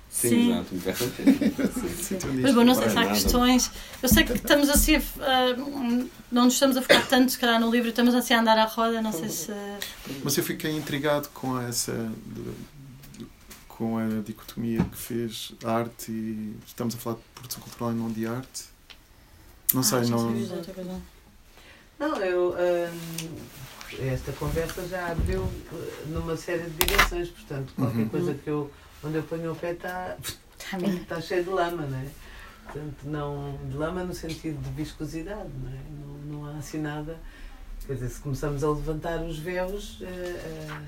Sim, sim, exato, um sim. Mas bom, não sei se há questões. Eu sei que estamos assim, uh, não nos estamos a focar tanto, se calhar, no livro, estamos assim a andar à roda, não sei se. Mas eu fiquei intrigado com essa. com a dicotomia que fez arte e estamos a falar de produção cultural e não de arte não sei, ah, não. Não, eu. Hum, esta conversa já abriu eh, numa série de direções, portanto, qualquer uhum. coisa que eu. onde eu ponho o pé está. Está cheio de lama, não é? Portanto, não, de lama no sentido de viscosidade, não, é? não, não há assim nada. Quer dizer, se começamos a levantar os véus, uh, uh,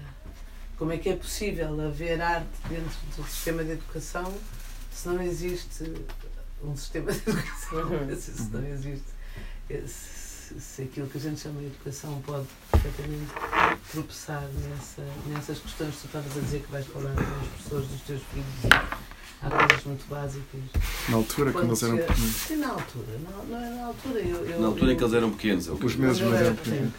como é que é possível haver arte dentro do sistema de educação se não existe um sistema de educação? se não existe. Se, se aquilo que a gente chama de educação pode perfeitamente tropeçar nessa, nessas questões que tu estavas a dizer que vais falar com as pessoas dos teus filhos há coisas muito básicas. Na altura, quando, eles eram pequenos? Sim, na altura. Não, não é na altura. Eu, eu, na altura eu, em que eles eram pequenos. É os meus não eram pequenos.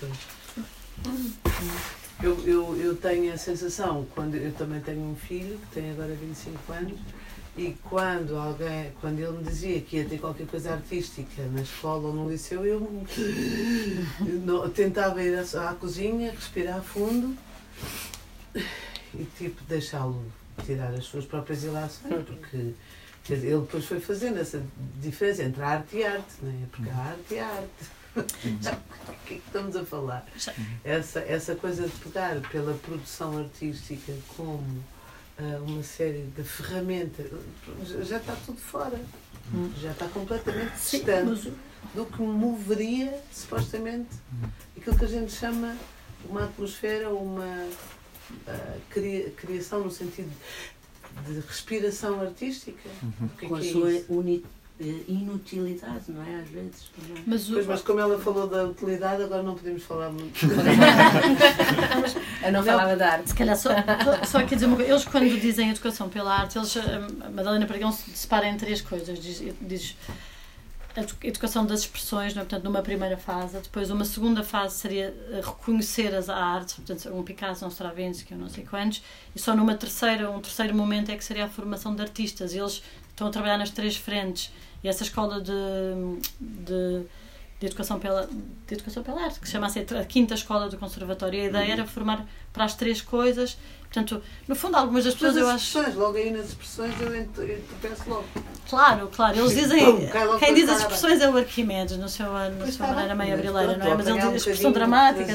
Eu, eu, eu tenho a sensação, quando eu também tenho um filho que tem agora 25 anos, e quando alguém, quando ele me dizia que ia ter qualquer coisa artística na escola ou no liceu, eu, eu tentava ir à, à cozinha, respirar fundo e tipo deixá-lo tirar as suas próprias ilações, porque dizer, ele depois foi fazendo essa diferença entre arte e arte, não é? Porque a arte é arte. o que é que estamos a falar? Essa, essa coisa de pegar pela produção artística como uma série de ferramentas, já está tudo fora. Hum. Já está completamente distante do que moveria, supostamente, aquilo que a gente chama uma atmosfera, uma cria, criação no sentido de respiração artística. Uhum. Que é Com a é sua eh, inutilidade, não é? Às vezes. Mas, o... pois, mas como ela falou da utilidade, agora não podemos falar muito. Eu não falava da arte. Se calhar só, só quer dizer uma coisa. Eles, quando dizem educação pela arte, eles, a Madalena Pregão separa em três coisas. Diz, diz a educação das expressões, não é? portanto, numa primeira fase. Depois, uma segunda fase seria eh, reconhecer as artes, portanto, um Picasso, um Stravinsky, um não sei quantos. E só numa terceira, um terceiro momento é que seria a formação de artistas. Eles estão a trabalhar nas três frentes. E essa escola de, de, de educação, pela, de educação pela arte, que se chama a quinta escola do conservatório, a ideia uhum. era formar para as três coisas Portanto, no fundo, algumas das pessoas eu acho. Logo aí nas expressões eu, eu penso logo. Claro, claro. Eles dizem. Pum, quem diz as expressões é o Arquimedes, no seu, na sua maneira meio abrileira, não é? Mas ele diz a expressão dramática.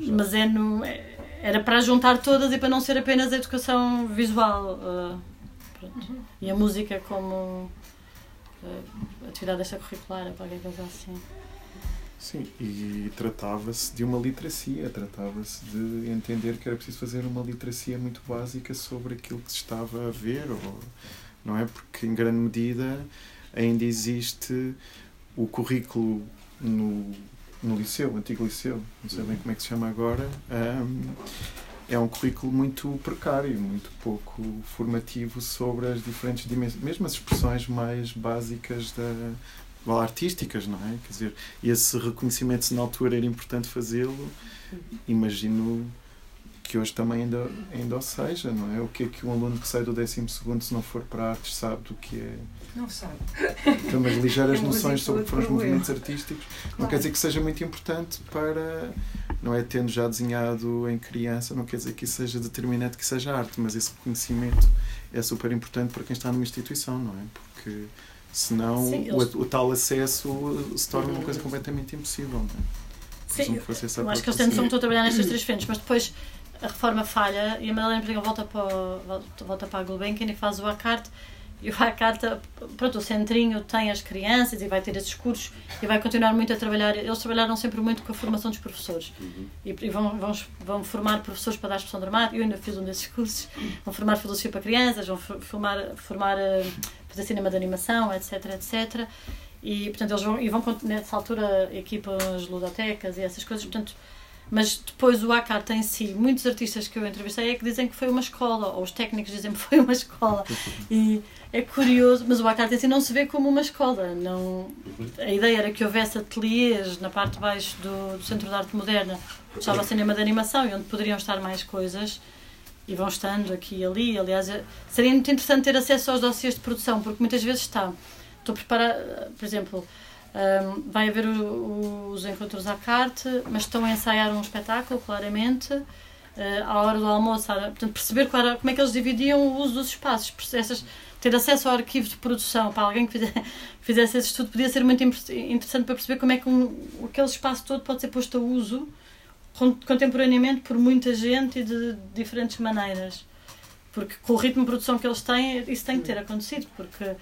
Mas é no, é, era para juntar todas e para não ser apenas a educação visual. Uh, e a música como uh, atividade extracurricular, qualquer coisa assim. Sim, e tratava-se de uma literacia, tratava-se de entender que era preciso fazer uma literacia muito básica sobre aquilo que se estava a ver, ou, não é? Porque, em grande medida, ainda existe o currículo no, no liceu, antigo liceu, não sei bem como é que se chama agora, um, é um currículo muito precário, muito pouco formativo sobre as diferentes dimensões, mesmo as expressões mais básicas da, ou artísticas, não é? Quer dizer, esse reconhecimento, se na altura era importante fazê-lo, imagino que hoje também ainda, ainda o seja, não é? O que é que um aluno que sai do 12 se não for para artes, sabe do que é? Não sabe. Tem umas ligeiras noções sobre os movimentos artísticos. Claro. Não quer dizer que seja muito importante para. Não é tendo já desenhado em criança, não quer dizer que isso seja determinante que seja arte, mas esse reconhecimento é super importante para quem está numa instituição, não é? Porque Senão Sim, eles... o, o, tal acesso se torna uma coisa completamente impossível. Não é? Sim, eu acho que eles que estão a trabalhar nestas três frentes, mas depois a reforma falha e a Madalena volta para, volta, para a Gulbenkian e faz o ACART e o ACART, pronto, o centrinho tem as crianças e vai ter esses cursos e vai continuar muito a trabalhar. Eles trabalharam sempre muito com a formação dos professores uhum. e, e, vão, vão, vão formar professores para dar expressão dramática. Eu ainda fiz um desses cursos. Vão formar filosofia para crianças, vão formar, formar eh, fazer cinema de animação, etc, etc. E, portanto, eles vão, e vão, nessa altura, equipam as ludotecas e essas coisas, portanto, mas depois o ACART em si, muitos artistas que eu entrevistei é que dizem que foi uma escola, ou os técnicos dizem que foi uma escola. E é curioso, mas o ACART em si não se vê como uma escola. Não, a ideia era que houvesse ateliês na parte de baixo do, do Centro de Arte Moderna, que estava cinema de animação e onde poderiam estar mais coisas e vão estando aqui e ali. Aliás, é, seria muito interessante ter acesso aos dossiês de produção, porque muitas vezes está. Estou a preparar, por exemplo, um, vai haver o, os encontros à carte, mas estão a ensaiar um espetáculo, claramente, uh, à hora do almoço. Portanto, perceber como é que eles dividiam o uso dos espaços. Essas, ter acesso ao arquivo de produção para alguém que fizesse esse estudo podia ser muito interessante para perceber como é que um, aquele espaço todo pode ser posto a uso contemporaneamente por muita gente e de diferentes maneiras. Porque com o ritmo de produção que eles têm, isso tem que ter acontecido, porque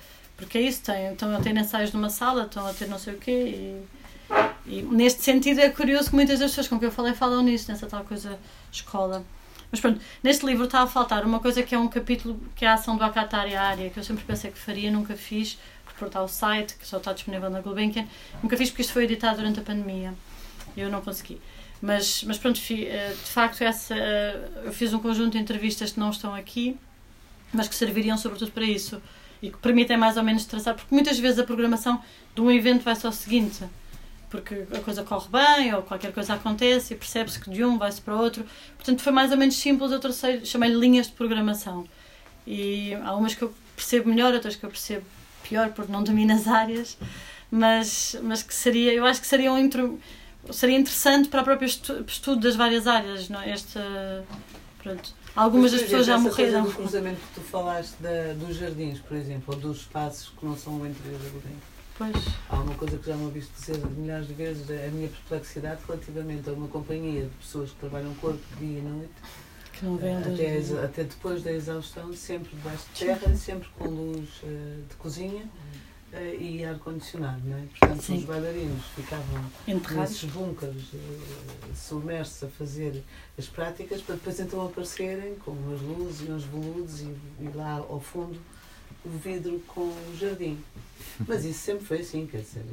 Porque é isso, tem, estão a ter ensaios numa sala, estão a ter não sei o quê. E, e neste sentido é curioso que muitas das pessoas com quem eu falei falam nisso, nessa tal coisa escola. Mas pronto, neste livro está a faltar uma coisa que é um capítulo que é a ação do Akatari área, que eu sempre pensei que faria, nunca fiz, porque está o site, que só está disponível na Gulbenkian, nunca fiz porque isto foi editado durante a pandemia e eu não consegui. Mas, mas pronto, eh, de facto, essa, eh, eu fiz um conjunto de entrevistas que não estão aqui, mas que serviriam sobretudo para isso e que permitem mais ou menos traçar, porque muitas vezes a programação de um evento vai ser o seguinte porque a coisa corre bem ou qualquer coisa acontece e percebe-se que de um vai-se para outro. Portanto, foi mais ou menos simples. Eu tracei, chamei-lhe linhas de programação. E há umas que eu percebo melhor, outras que eu percebo pior, porque não domino as áreas, mas, mas que seria, eu acho que seria, um, seria interessante para o próprio estudo, das várias áreas. Não? É? Este, pronto. Algumas das pessoas já morreram. O cruzamento que tu falaste da, dos jardins, por exemplo, ou dos espaços que não são o interior Belém Pois. Há uma coisa que já me ouvi dizer milhares de vezes, a minha perplexidade relativamente a uma companhia de pessoas que trabalham corpo, dia e noite, que não vem até, até depois da exaustão, sempre debaixo de terra, sempre com luz uh, de cozinha. Uh, e ar-condicionado, não é? Portanto, Sim. os bailarinos ficavam Enterrados. nesses bunkers uh, submersos a fazer as práticas para depois então aparecerem com as luzes e uns veludos e, e lá ao fundo o vidro com o jardim. Mas isso sempre foi assim, quer dizer.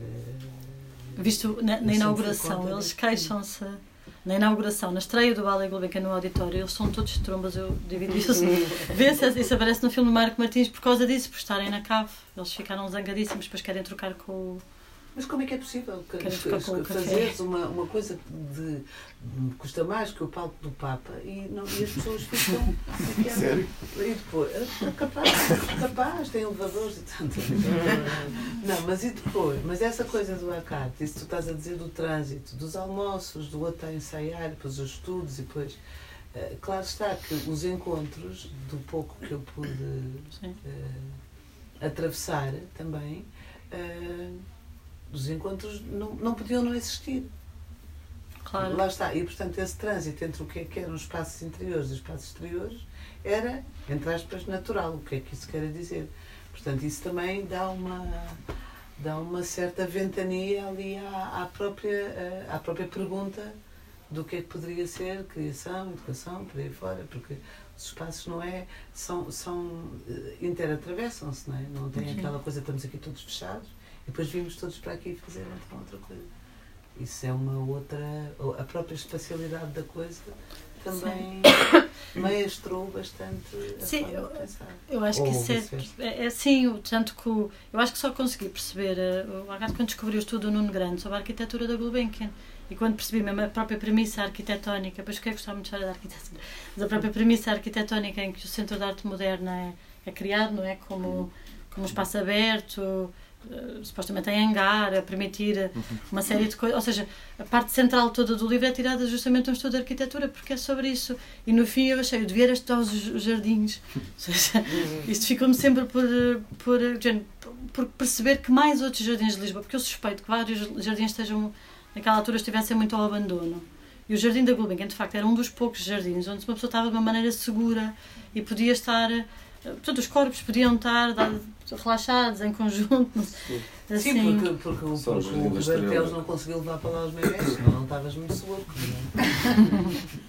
É... Visto na, na inauguração, eles queixam-se. Na inauguração, na estreia do Ballet Gulbenkian no auditório, eles são todos trombas, eu divido isso. Vê-se, isso aparece no filme do Marco Martins por causa disso, por estarem na cave. Eles ficaram zangadíssimos, depois querem trocar com o mas como é que é possível fazeres uma, uma coisa de custa mais que o palco do Papa e, não, e as pessoas ficam. Sério? E depois, capaz, capaz, tem elevadores e tanto. Não, mas e depois? Mas essa coisa do acate, isso tu estás a dizer do trânsito, dos almoços, do outro a ensaiar, depois os estudos e depois. Uh, claro está que os encontros, do pouco que eu pude uh, atravessar também, uh, os encontros não, não podiam não existir. Claro. Lá está. E, portanto, esse trânsito entre o que, é que eram os espaços interiores e os espaços exteriores era, entre aspas, natural. O que é que isso quer dizer? Portanto, isso também dá uma, dá uma certa ventania ali à, à, própria, à própria pergunta do que é que poderia ser criação, educação, por aí fora, porque os espaços não é, são, são eh, interatravessam-se, não é? Não tem aquela coisa, estamos aqui todos fechados, depois vimos todos para aqui fazer então outra coisa. Isso é uma outra. A própria espacialidade da coisa também maestrou bastante a sim, forma de pensar. Eu acho que isso é, é, é, sim, tanto que eu acho que só consegui perceber, uh, quando descobri o estudo do Nuno Grande sobre a arquitetura da Gulbenkian e quando percebi mesmo a própria premissa arquitetónica, depois que eu gostava muito de história da arquitetura, mas a própria premissa arquitetónica em que o Centro de Arte Moderna é, é criado, não é? Como, como um espaço aberto, supostamente em hangar, a permitir uma série de coisas. Ou seja, a parte central toda do livro é tirada justamente de um estudo de arquitetura, porque é sobre isso. E no fim eu achei, eu devia estudar os, jardins. Ou seja, isto ficou-me sempre por, por, por perceber que mais outros jardins de Lisboa, porque eu suspeito que vários jardins estejam, naquela altura, estivessem muito ao abandono. E o Jardim da Gulbenkian, de facto, era um dos poucos jardins onde uma pessoa estava de uma maneira segura e podia estar Portanto, os corpos podiam estar relaxados em conjunto. Sim, assim. Sim porque, porque, porque, porque o Roberto não conseguiu levar para lá os bebés, senão não estavas muito seguro.